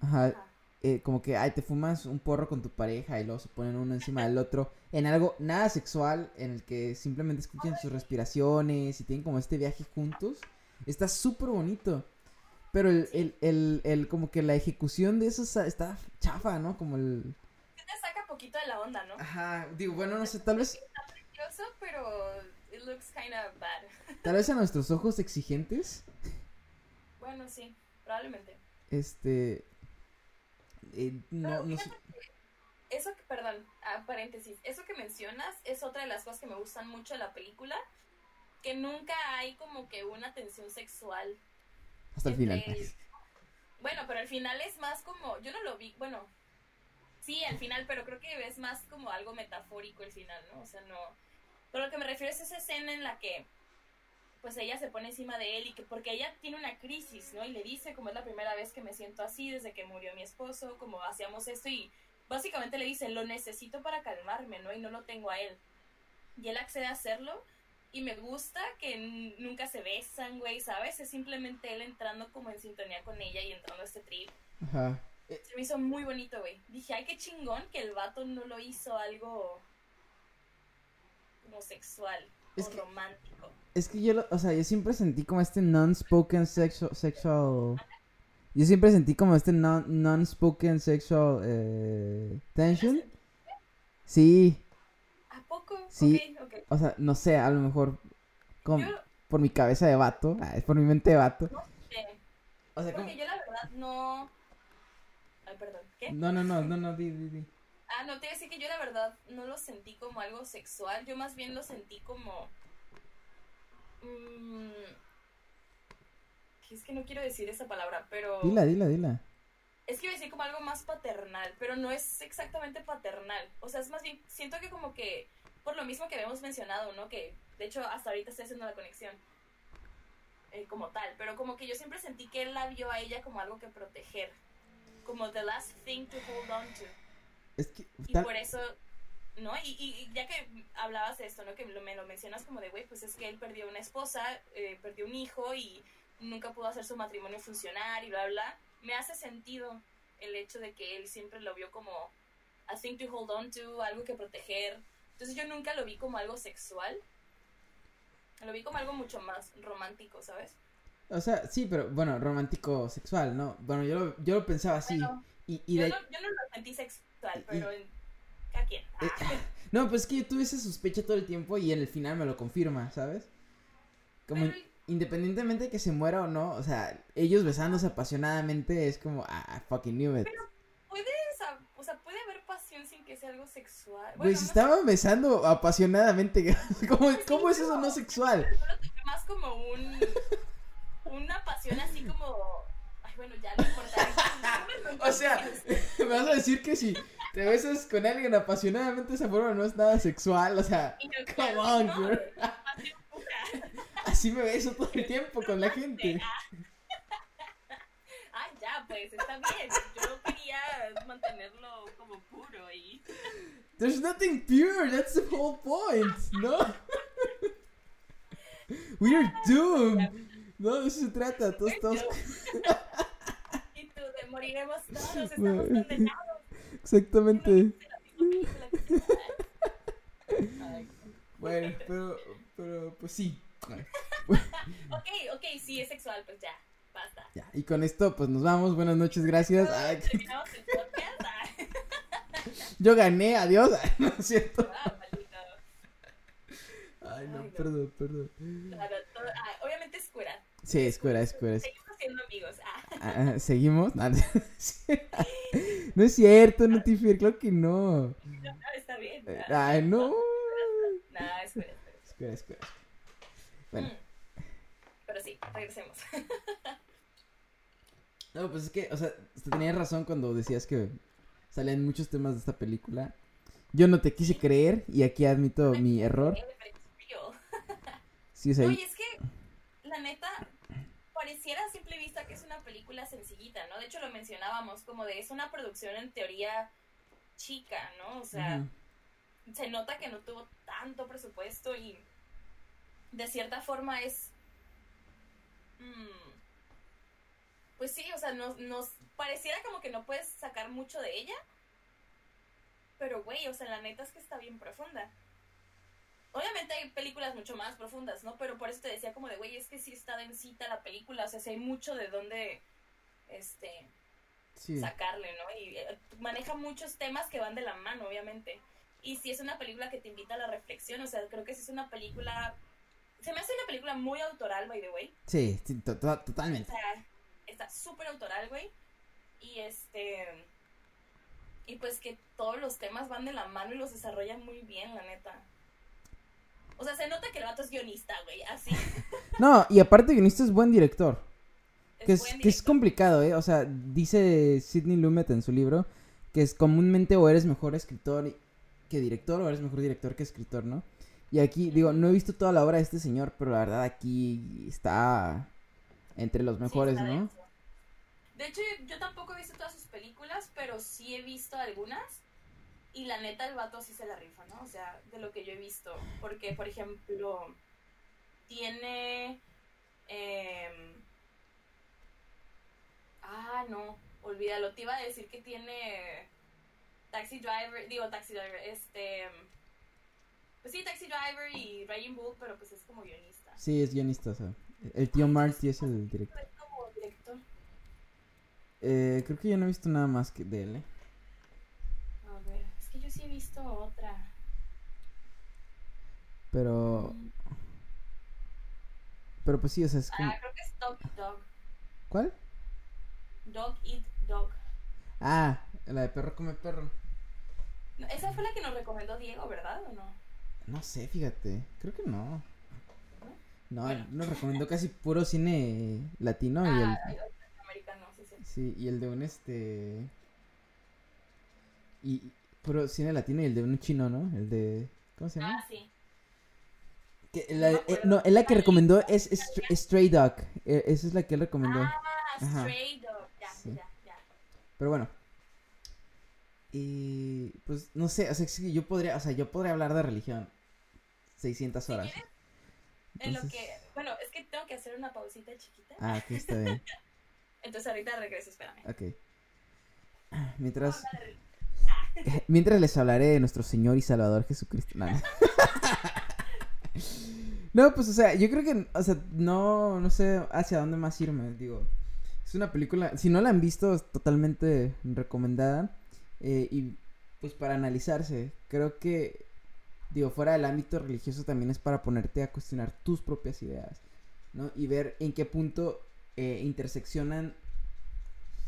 Ajá, Ajá. eh, como que, ay, te fumas un porro con tu pareja y luego se ponen uno encima del otro en algo nada sexual, en el que simplemente escuchan sus respiraciones y tienen como este viaje juntos. Está súper bonito. Pero el, el, el, el, como que la ejecución de eso está- está chafa, ¿no? Como el... Te saca poquito de la onda, ¿no? Ajá, digo, bueno, no sé, tal vez, it looks kind of bad. tal vez a nuestros ojos exigentes Bueno, sí, probablemente. Este. eh, no, Eso que, perdón, ah, paréntesis, eso que mencionas es otra de las cosas que me gustan mucho de la película, que nunca hay como que una tensión sexual. Hasta el final. entre- Bueno, pero al final es más como, yo no lo vi, bueno, sí, al final, pero creo que es más como algo metafórico el final, ¿no? O sea, no... Pero lo que me refiero es esa escena en la que, pues ella se pone encima de él y que porque ella tiene una crisis, ¿no? Y le dice, como es la primera vez que me siento así desde que murió mi esposo, como hacíamos esto y básicamente le dice, lo necesito para calmarme, ¿no? Y no lo tengo a él. Y él accede a hacerlo y me gusta que nunca se besan, güey, ¿sabes? Es simplemente él entrando como en sintonía con ella y entrando a este trip. Ajá. Se me hizo muy bonito, güey. Dije, ay, qué chingón que el vato no lo hizo algo como sexual Es o que- romántico. Es que yo, lo- o sea, yo siempre sentí como este non-spoken sexual, sexual. Yo siempre sentí como este non- non-spoken sexual eh, tension. Sí, ¿A poco? Sí. O sea, no sé, a lo mejor como Yo, por mi cabeza de vato, ah, es por mi mente de vato. O sea, como... porque yo la verdad no... Ay, perdón, ¿qué? No, no, no, no, no, di, di, di. Ah, no, te iba a decir que yo la verdad no lo sentí como algo sexual, yo más bien lo sentí como... mm, que es que no quiero decir esa palabra, pero... Dila, dila, dila. Es que iba a decir como algo más paternal, pero no es exactamente paternal. O sea, es más bien, siento que como que, por lo mismo que habíamos mencionado, ¿no? Que, de hecho, hasta ahorita estoy haciendo la conexión eh, como tal, pero como que yo siempre sentí que él la vio a ella como algo que proteger, como the last thing to hold on to. Es que Y tal- por eso, ¿no? Y, y- y ya que hablabas de esto, ¿no? Que lo- me lo mencionas como de, güey, pues es que él perdió una esposa, eh, perdió un hijo y nunca pudo hacer su matrimonio funcionar y bla, bla. Me hace sentido el hecho de que él siempre lo vio como a thing to hold on to, algo que proteger. Entonces yo nunca lo vi como algo sexual. Lo vi como algo mucho más romántico, ¿sabes? O sea, sí, pero bueno, romántico sexual, ¿no? Bueno, yo lo, yo lo pensaba así. Bueno, Y, y yo, de- no, yo no lo sentí sexual, y- pero en cada quien. Eh, Ah. No, pues es que yo tuve esa sospecha todo el tiempo y en el final me lo confirma, ¿sabes? Como Pero- independientemente de que se muera o no, o sea, ellos besándose apasionadamente es como, ah, I fucking knew it. Puede, sa- o sea, puede haber pasión sin que sea algo sexual. Bueno, Güey, no sé, estaban besando apasionadamente. ¿Cómo, cómo es eso no sexual? más como un una pasión así como ay bueno ya no importa O sea, me vas a decir que si te besas con alguien apasionadamente de esa forma no es nada sexual, o sea, yo, come on, no, girl. Así me beso todo el tiempo con la gente. ah ya pues está bien yo quería mantenerlo como puro y There's nothing pure, that's the whole point, ¿no? We are doomed. No, de eso se trata, todos estamos... y tú moriremos todos estamos condenados Exactamente. Bueno, pero, pero, pues sí. ok ok sí es sexual pues ya basta Ya, y con esto, pues nos vamos. Buenas noches, gracias. Ay, terminamos el podcast yo gané, adiós. No es cierto. ah. Ay, no, Ay, no. perdón, perdón. Claro, todo- ah, obviamente es cura. Sí, es cura, es cura. Seguimos siendo amigos. Ah, Ah, ¿Seguimos? No, no es cierto, no Tifir, claro que no. no, está bien. Eh, Ay, no. Nada, es cura, es cura. Es cura, es cura. Bueno. Mm. Pero sí, regresemos. No, pues es que, o sea, usted tenía razón cuando decías que salían muchos temas de esta película. Yo no te quise creer y aquí admito mi error. Sí, o sea, Oye, es que, la neta, pareciera a simple vista que es una película sencillita, ¿no? De hecho, lo mencionábamos como de es una producción en teoría chica, ¿no? O sea, se nota que no tuvo tanto presupuesto y de cierta forma es... mm, pues sí, o sea, nos, nos pareciera como que no puedes sacar mucho de ella. Pero, güey, o sea, la neta es que está bien profunda. Obviamente hay películas mucho más profundas, ¿no? Pero por eso te decía como de, güey, es que sí está densita la película, o sea, sí hay mucho de dónde, este, sí. sacarle, ¿no? Y eh, maneja muchos temas que van de la mano, obviamente. Y si es una película que te invita a la reflexión, o sea, creo que sí es una película... Se me hace una película muy autoral, by the way. Sí, sí, to- to- O totalmente. sea, está súper autoral, güey. Y este... Y pues que todos los temas van de la mano y los desarrolla muy bien, la neta. O sea, se nota que el vato es guionista, güey, así. No, y aparte guionista es buen director. Es Que es, que es complicado, ¿eh? O sea, dice Sidney Lumet en su libro que es comúnmente o eres mejor escritor que director o eres mejor director que escritor, ¿no? Y aquí, digo, no he visto toda la obra de este señor, pero la verdad aquí está entre los mejores, ¿no? De hecho, yo, yo tampoco he visto todas sus películas, pero sí he visto algunas. Y la neta, el vato sí se la rifa, ¿no? O sea, de lo que yo he visto. Porque, por ejemplo, tiene. em, ah, no, olvídalo. Te iba a decir que tiene. Taxi Driver, digo Taxi Driver, este. Pues sí, Taxi Driver y Raging Bull, pero pues es como guionista. Sí, es guionista, o sea. El tío Marty es el director. Es como director. Eh, creo que yo no he visto nada más que de él, ¿eh? A ver, es que yo sí he visto otra. Pero, Mm. pero pues sí, o sea, es como... Ah, creo que es Dog Eat Dog. ¿Cuál? Dog Eat Dog. Ah, la de perro come perro. No, esa fue la que nos recomendó Diego, ¿verdad? ¿O no? No sé, fíjate. Creo que no. No, Bueno. nos recomendó casi puro cine latino y el, Ah, ay, americano, sí, sí. sí, y el de un este y puro cine latino y el de un chino, ¿no? El de ¿cómo se llama? Ah, sí. Que no la- eh, no, es la que recomendó es, es Stray- Dog. Eh, esa es la que él recomendó. Ah. Stray Dog. Ya, Sí. ya, ya. Pero bueno. Y pues no sé, o sea, yo podría, o sea, yo podría hablar de religión 600 horas. quieres, En lo que. Bueno, es que tengo que hacer una pausita chiquita. Ah, ok, está bien. Entonces ahorita regreso, espérame. Ok. Mientras Habla de religión. Mientras les hablaré de nuestro Señor y Salvador Jesucristo. No, no. Pues, o sea, yo creo que, o sea, no, no sé hacia dónde más irme, digo. Es una película, si no la han visto, es totalmente recomendada. eh, y, pues, para analizarse, creo que, digo, fuera del ámbito religioso también es para ponerte a cuestionar tus propias ideas, ¿no? Y ver en qué punto eh, interseccionan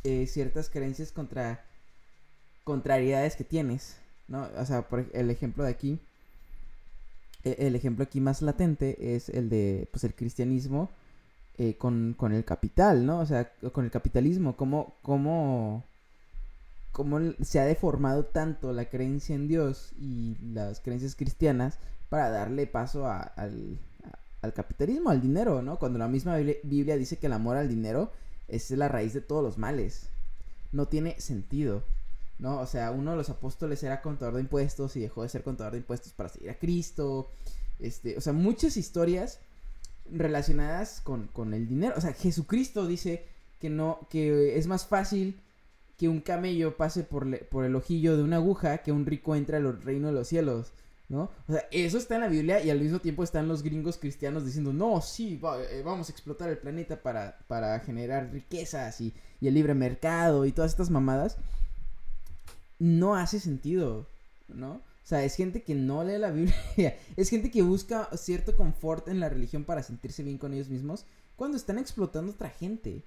eh, ciertas creencias contra contrariedades que tienes, ¿no? O sea, por el ejemplo de aquí, e- el ejemplo aquí más latente es el de, pues, el cristianismo eh, con, con el capital, ¿no? O sea, con el capitalismo, cómo, cómo, cómo se ha deformado tanto la creencia en Dios y las creencias cristianas para darle paso al, al capitalismo, al dinero, ¿no? Cuando la misma Biblia dice que el amor al dinero es la raíz de todos los males. No tiene sentido. ¿No? O sea, uno de los apóstoles era contador de impuestos y dejó de ser contador de impuestos para seguir a Cristo. Este, o sea, muchas historias relacionadas con, con el dinero. O sea, Jesucristo dice que no, que es más fácil que un camello pase por, le- por el ojillo de una aguja que un rico entre al reino de los cielos. ¿No? O sea, eso está en la Biblia y al mismo tiempo están los gringos cristianos diciendo, no, sí, va- eh, vamos a explotar el planeta para, para generar riquezas y, y el libre mercado y todas estas mamadas no hace sentido, ¿no? O sea, es gente que no lee la Biblia. es gente que busca cierto confort en la religión para sentirse bien con ellos mismos cuando están explotando a otra gente.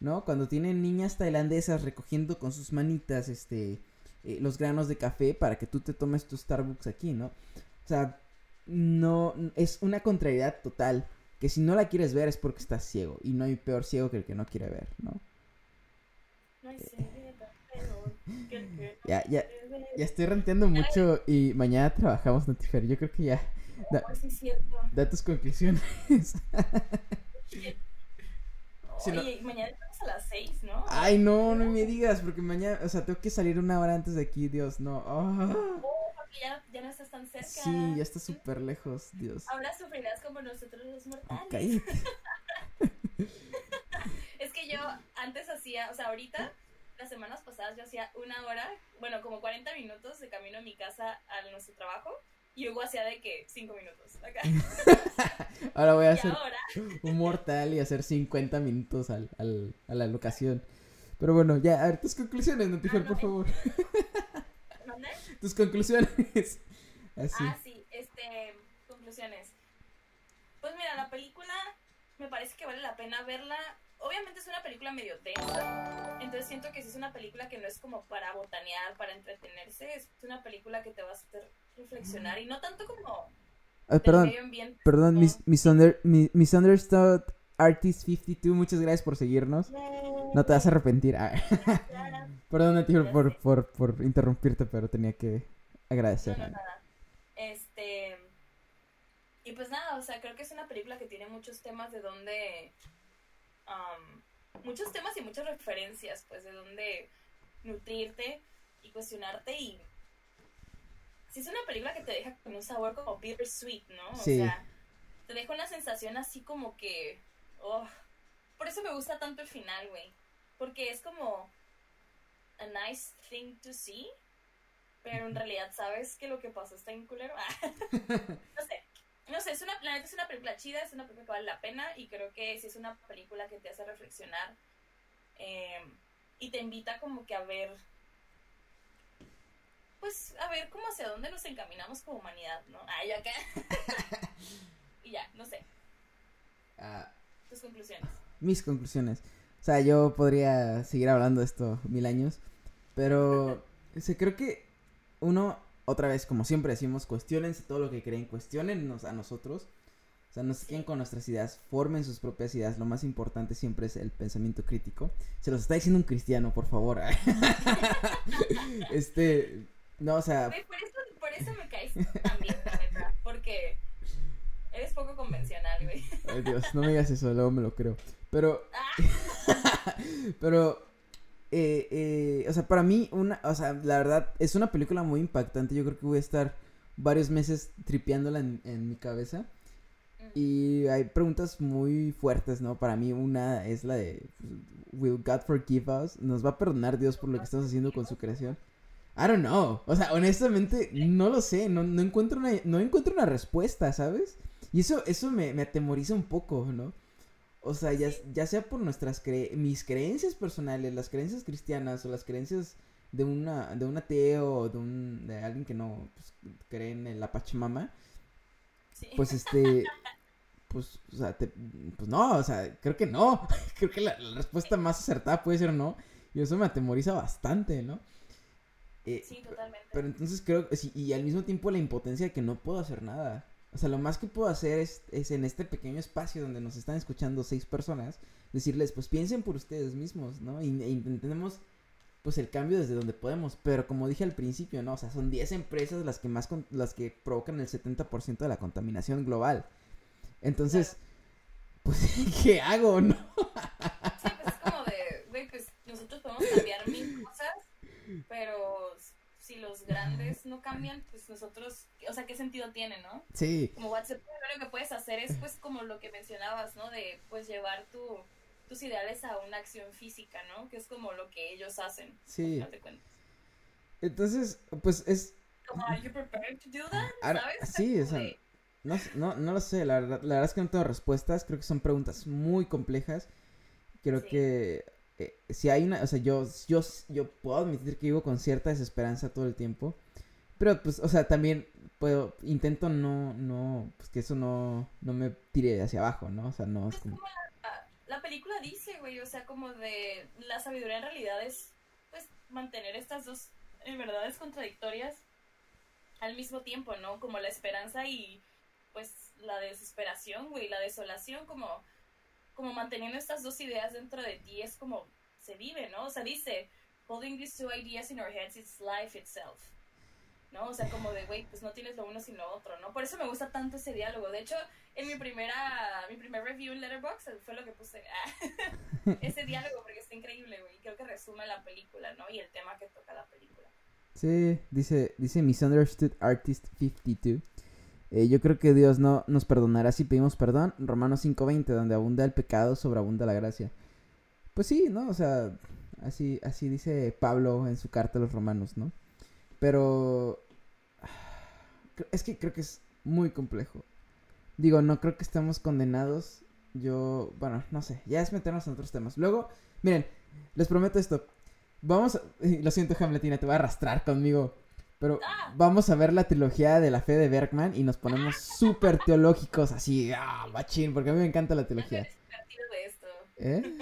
¿No? Cuando tienen niñas tailandesas recogiendo con sus manitas este eh, los granos de café para que tú te tomes tu Starbucks aquí, ¿no? O sea, no es una contrariedad total que si no la quieres ver es porque estás ciego y no hay peor ciego que el que no quiere ver, ¿no? Ya, ya, ya estoy ranteando mucho y mañana trabajamos, Notifer. Yo creo que ya. Da, da tus conclusiones. Oye, mañana estamos a las 6, ¿no? Ay, no, no me digas, porque mañana, o sea, tengo que salir una hora antes de aquí, Dios, no. Oh. porque ya, ya, no estás tan cerca. Sí, ya estás súper lejos, Dios. Ahora sufrirás como nosotros los mortales. Cállate. es que yo antes hacía, o sea, ahorita las semanas pasadas yo hacía una hora, bueno, como 40 minutos de camino a mi casa a nuestro trabajo. Y Hugo hacía de que 5 minutos. Acá. ahora voy a hacer un mortal y hacer 50 minutos al, al, a la locación. Pero bueno, ya, a ver, tus conclusiones, Notifer, por favor. ¿Dónde? Tus conclusiones. Así. Ah, sí, este, conclusiones. Pues mira, la película me parece que vale la pena verla obviamente es una película medio densa, entonces siento que si es una película que no es como para botanear, para entretenerse, es una película que te va a hacer reflexionar y no tanto como... Ah, perdón, perdón, mis, Misunderstood Artist 52, muchas gracias por seguirnos. No te vas a arrepentir. Ah. perdón, tío, por, por, por interrumpirte, pero tenía que agradecer. No, no, nada. Este... Y pues nada, o sea, creo que es una película que tiene muchos temas de donde muchos temas y muchas referencias, pues, de dónde nutrirte y cuestionarte y si es una película que te deja con un sabor como bittersweet, ¿no? O sea, te deja una sensación así como que, oh, por eso me gusta tanto el final, güey, porque es como a nice thing to see, pero en realidad sabes que lo que pasó está en culero. no sé, no sé, es una, la es una película chida, es una película que vale la pena y creo que sí es una película que te hace reflexionar em, y te invita como que a ver, pues a ver cómo hacia dónde nos encaminamos como humanidad, ¿no? Ah, ya acá. y ya, no sé. Ah. Tus conclusiones. Mis conclusiones. O sea, yo podría seguir hablando de esto mil años, pero o creo que uno otra vez, como siempre decimos, cuestionense todo lo que creen, cuestionennos a nosotros. O sea, no se queden con nuestras ideas, formen sus propias ideas. Lo más importante siempre es el pensamiento crítico. Se los está diciendo un cristiano, por favor. este, no, o sea... por, eso, me caes también, porque eres poco convencional, güey. Ay, Dios, no me digas eso, luego me lo creo. Pero... Ah. pero eh, eh, o sea, para mí, una, o sea, la verdad, es una película muy impactante. Yo creo que voy a estar varios meses tripeándola en, mi cabeza. Y hay preguntas muy fuertes, ¿no? Para mí una es la de, ¿Will God forgive us? ¿Nos va a perdonar Dios por lo que estamos haciendo con su creación? I don't know. O sea, honestamente, no lo sé. No, no, encuentro, una, no encuentro una respuesta, ¿sabes? Y eso, eso me, me atemoriza un poco, ¿no? O sea, ya, ya sea por nuestras mis creencias personales, las creencias cristianas o las creencias de una de un ateo o de un de alguien que no pues, cree en la Pachamama. Pues este pues o sea, pues no, o sea, creo que no. creo que la, respuesta más acertada puede ser no. Y eso me atemoriza bastante, ¿no? Eh, sí, totalmente. Pero entonces creo que y al mismo tiempo la impotencia de que no puedo hacer nada. O sea, lo más que puedo hacer es, es, en este pequeño espacio donde nos están escuchando seis personas, decirles, pues piensen por ustedes mismos, ¿no? Y, e intentemos, pues, el cambio desde donde podemos. Pero como dije al principio, ¿no? O sea, son 10 empresas las que más, las que provocan el 70% de la contaminación global. Entonces, pues, ¿qué hago, no? Sí, pues es como de, güey, pues nosotros podemos cambiar mil cosas, pero si los grandes no cambian, pues nosotros, o sea, ¿qué sentido tiene, no? Sí. Como WhatsApp, lo que puedes hacer es pues como lo que mencionabas, ¿no? De pues llevar tu, tus ideales a una acción física, ¿no? Que es como lo que ellos hacen. Sí. Entonces, pues es... Como, ¿Are you prepared to do that? ¿Sabes? Sí, o sea, no, no, no lo sé, la, la, verdad es que no tengo respuestas, creo que son preguntas muy complejas. Creo que eh, si hay una, o sea, yo, yo, yo puedo admitir que vivo con cierta desesperanza todo el tiempo, Pero, pues, o sea, también puedo, intento no, no, pues que eso no, no me tire hacia abajo, ¿no? O sea, no es como la, la película dice, güey, o sea, como de la sabiduría en realidad es, pues, mantener estas dos en verdades contradictorias al mismo tiempo, ¿no? Como la esperanza y, pues, la desesperación, güey, la desolación, como, como manteniendo estas dos ideas dentro de ti es como se vive, ¿no? O sea, dice, holding these two ideas in our heads, it's life itself. ¿no? O sea, como de, güey, pues no tienes lo uno sin lo otro, ¿no? Por eso me gusta tanto ese diálogo. De hecho, en mi primera, mi primer review en Letterboxd fue lo que puse, ese diálogo, porque está increíble, güey. Creo que resume la película, ¿no? Y el tema que toca la película. Sí, dice, dice Misunderstood Artist 52. Eh, yo creo que Dios no nos perdonará si pedimos perdón. Romanos 5.20, donde abunda el pecado, sobreabunda la gracia. Pues sí, ¿no? O sea, así, así dice Pablo en su carta a los romanos, ¿no? Pero es que creo que es muy complejo. Digo, no creo que estemos condenados. Yo, bueno, no sé, ya es meternos en otros temas. Luego, miren, les prometo esto. Vamos, a... lo siento, Hamletina, te voy a arrastrar conmigo. Pero vamos a ver la trilogía de la fe de Bergman y nos ponemos súper teológicos, así, ah, machín, porque a mí me encanta la teología. De esto. ¿Eh?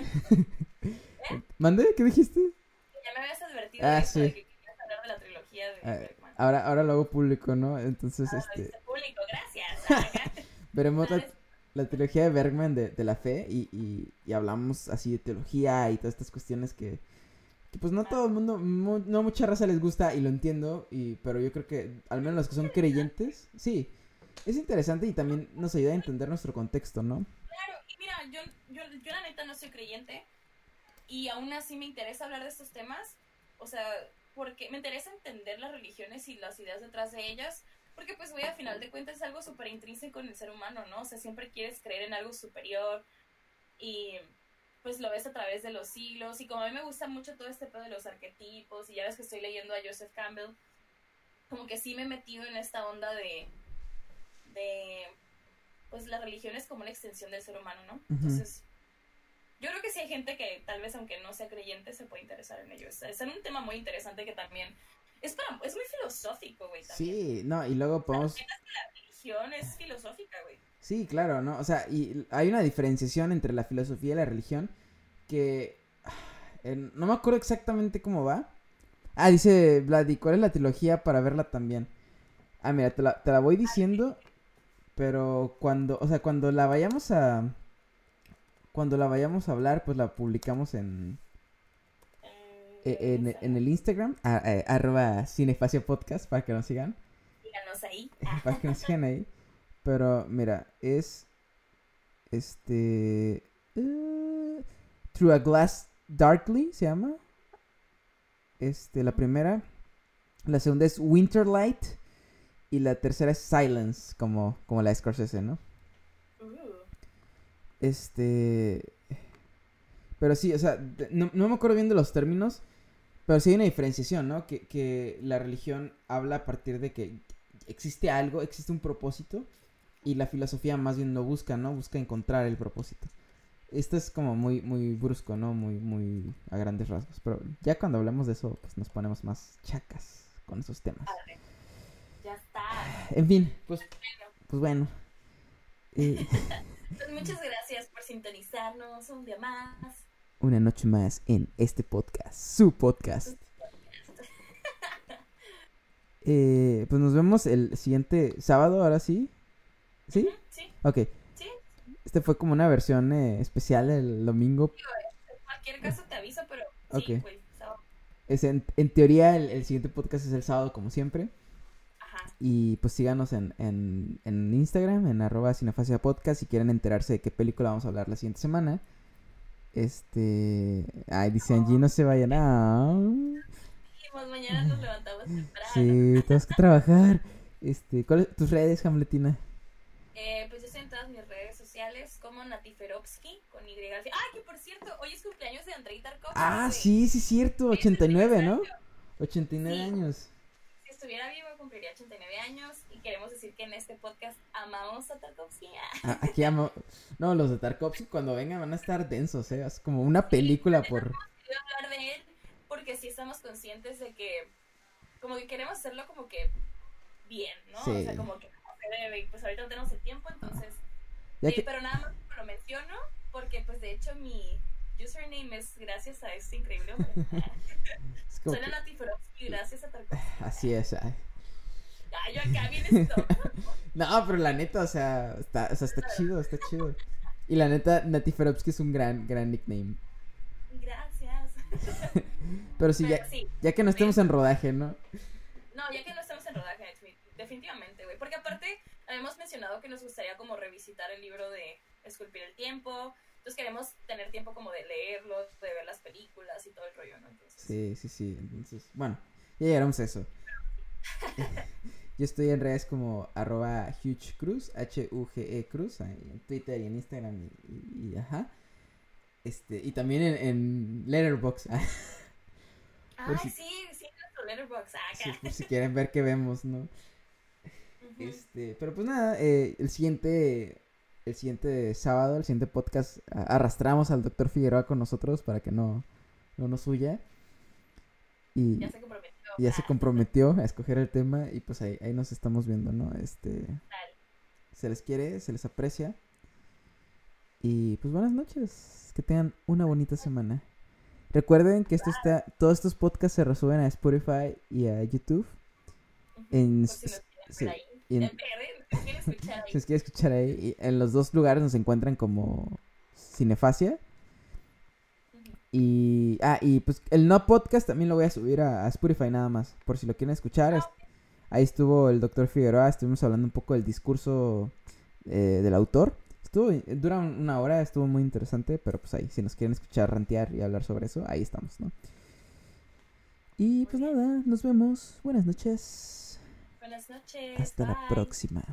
¿Mande? ¿Qué dijiste? Ya me habías advertido ah, de, esto, sí. de que querías hablar de la trilogía de ah, Bergman. Ahora, ahora lo hago público, ¿no? Entonces, ah, este... Público, gracias. Veremos la, la, trilogía de Bergman de, de la fe y, y, y hablamos así de teología y todas estas cuestiones que pues no todo el mundo, mu no mucha raza les gusta y lo entiendo, y, pero yo creo que al menos los que son creyentes, sí, es interesante y también nos ayuda a entender nuestro contexto, ¿no? Claro, y mira, yo, yo, yo la neta no soy creyente y aún así me interesa hablar de estos temas, o sea, porque me interesa entender las religiones y las ideas detrás de ellas, porque pues güey, a final de cuentas es algo súper intrínseco en el ser humano, ¿no? O sea, siempre quieres creer en algo superior y pues lo ves a través de los siglos y como a mí me gusta mucho todo este pedo de los arquetipos y ya ves que estoy leyendo a Joseph Campbell, como que sí me he metido en esta onda de, de pues la religión es como una extensión del ser humano, ¿no? Entonces, yo creo que sí hay gente que tal vez aunque no sea creyente se puede interesar en ello. Es, es un tema muy interesante que también es, para, es muy filosófico, güey. Sí, no, y luego podemos... La religión es filosófica, güey. Sí, claro, ¿no? O sea, y hay una diferenciación entre la filosofía y la religión que... no me acuerdo exactamente cómo va. Ah, dice Vladi, ¿cuál es la trilogía para verla también? Ah, mira, te la, te la voy diciendo, pero cuando, o sea, cuando la vayamos a... Cuando la vayamos a hablar, pues la publicamos en... En, en, el Instagram, a, eh, arroba Cinefacio Podcast, para que nos sigan. Síganos ahí. Para que nos sigan ahí. Pero mira, es este uh, Through a Glass Darkly se llama. Este, la primera, la segunda es Winterlight y la tercera es Silence, como como la Scorsese, ¿no? Este pero sí, o sea, no, no, me acuerdo bien de los términos, pero sí hay una diferenciación, ¿no? Que, que la religión habla a partir de que existe algo, existe un propósito, y la filosofía más bien no busca, ¿no? Busca encontrar el propósito. Esto es como muy, muy brusco, ¿no? Muy, muy a grandes rasgos. Pero ya cuando hablemos de eso, pues nos ponemos más chacas con esos temas. Ya está. En fin, pues, pues bueno. Eh, pues muchas gracias por sintonizarnos un día más. Una noche más en este podcast, su podcast. eh, pues nos vemos el siguiente sábado, ahora sí. ¿Sí? Sí. Ok. Sí. Este fue como una versión eh, especial el domingo. En cualquier caso te aviso, pero sí, pues, Es en, en teoría el, el, siguiente podcast es el sábado como siempre. Ajá. Y pues síganos en, en, en Instagram, en arroba cinefasia podcast, si quieren enterarse de qué película vamos a hablar la siguiente semana. Este... Ay, dice Angie, no se vayan a... mañana nos levantamos temprano. Sí, tenemos que trabajar. Este, ¿cuáles tus redes, Hamletina? Eh, pues yo estoy en todas mis redes sociales como Natiferovsky con Y. Ah, que por cierto, hoy es cumpleaños de Andrei Tarkovsky. Ah, sí, sí, cierto, 89, ¿no? 89 sí. años. Si estuviera vivo cumpliría 89 años y queremos decir que en este podcast amamos a Tarkovsky. Ah, aquí amo. No, los de Tarkovsky cuando vengan van a estar densos, ¿eh? Es como una película por... hablar de él porque sí estamos conscientes de que como que queremos hacerlo como que bien, ¿no? O sea, como que se debe. Y pues ahorita no tenemos el tiempo, entonces. Eh, que- Pero nada más lo menciono porque, pues de hecho, mi username es gracias a este increíble hombre. es Soy que- gracias a Tarkovsky. Así es. ay. Ah, yo acá bien. No, pero la neta, o sea, está, o sea, está chido, está chido. Y la neta, Nati Ferovsky es un gran, gran nickname. Gracias. Pero sí, Pero ya, sí, ya que no estemos en rodaje, ¿no? no, ya que no estamos en rodaje, definitivamente. Porque aparte, habíamos mencionado que nos gustaría como revisitar el libro de Esculpir el Tiempo. Entonces queremos tener tiempo como de leerlo, de ver las películas y todo el rollo, ¿no? Entonces, Sí, sí, sí. Entonces, bueno, ya llegaremos a eso. Yo estoy en redes como arroba Huge Cruz, H-U-G-E Cruz, ahí en Twitter y en Instagram y, y- y ajá. Este, y también en, en Letterboxd, ah, si- sí, sí, nuestro letterbox. Ah, por si quieren ver qué vemos, ¿no? Este, pero pues nada, eh, el siguiente, el siguiente sábado, el siguiente podcast, arrastramos al doctor Figueroa con nosotros para que no, no nos huya. Y Ya se comprometió. ya se Ah, comprometió a escoger el tema y pues ahí, ahí nos estamos viendo, ¿no? Este, se les quiere, se les aprecia. Y pues buenas noches, que tengan una bonita semana. Recuerden que esto está, todos estos podcasts se resuben a Spotify y a YouTube. En, si sí. Y en- escuchar ahí. si quiere escuchar ahí, y en los dos lugares nos encuentran como Cinefacia. Y, ah, y pues el no podcast también lo voy a subir a, a Spotify nada más, por si lo quieren escuchar. Ah, es- ahí estuvo el doctor Figueroa, estuvimos hablando un poco del discurso eh, del autor. Estuvo, dura un- una hora, estuvo muy interesante, pero pues ahí, si nos quieren escuchar rantear y hablar sobre eso, ahí estamos, ¿no? Y pues nada, nos vemos. Buenas noches. Buenas noches. Hasta la bye. próxima.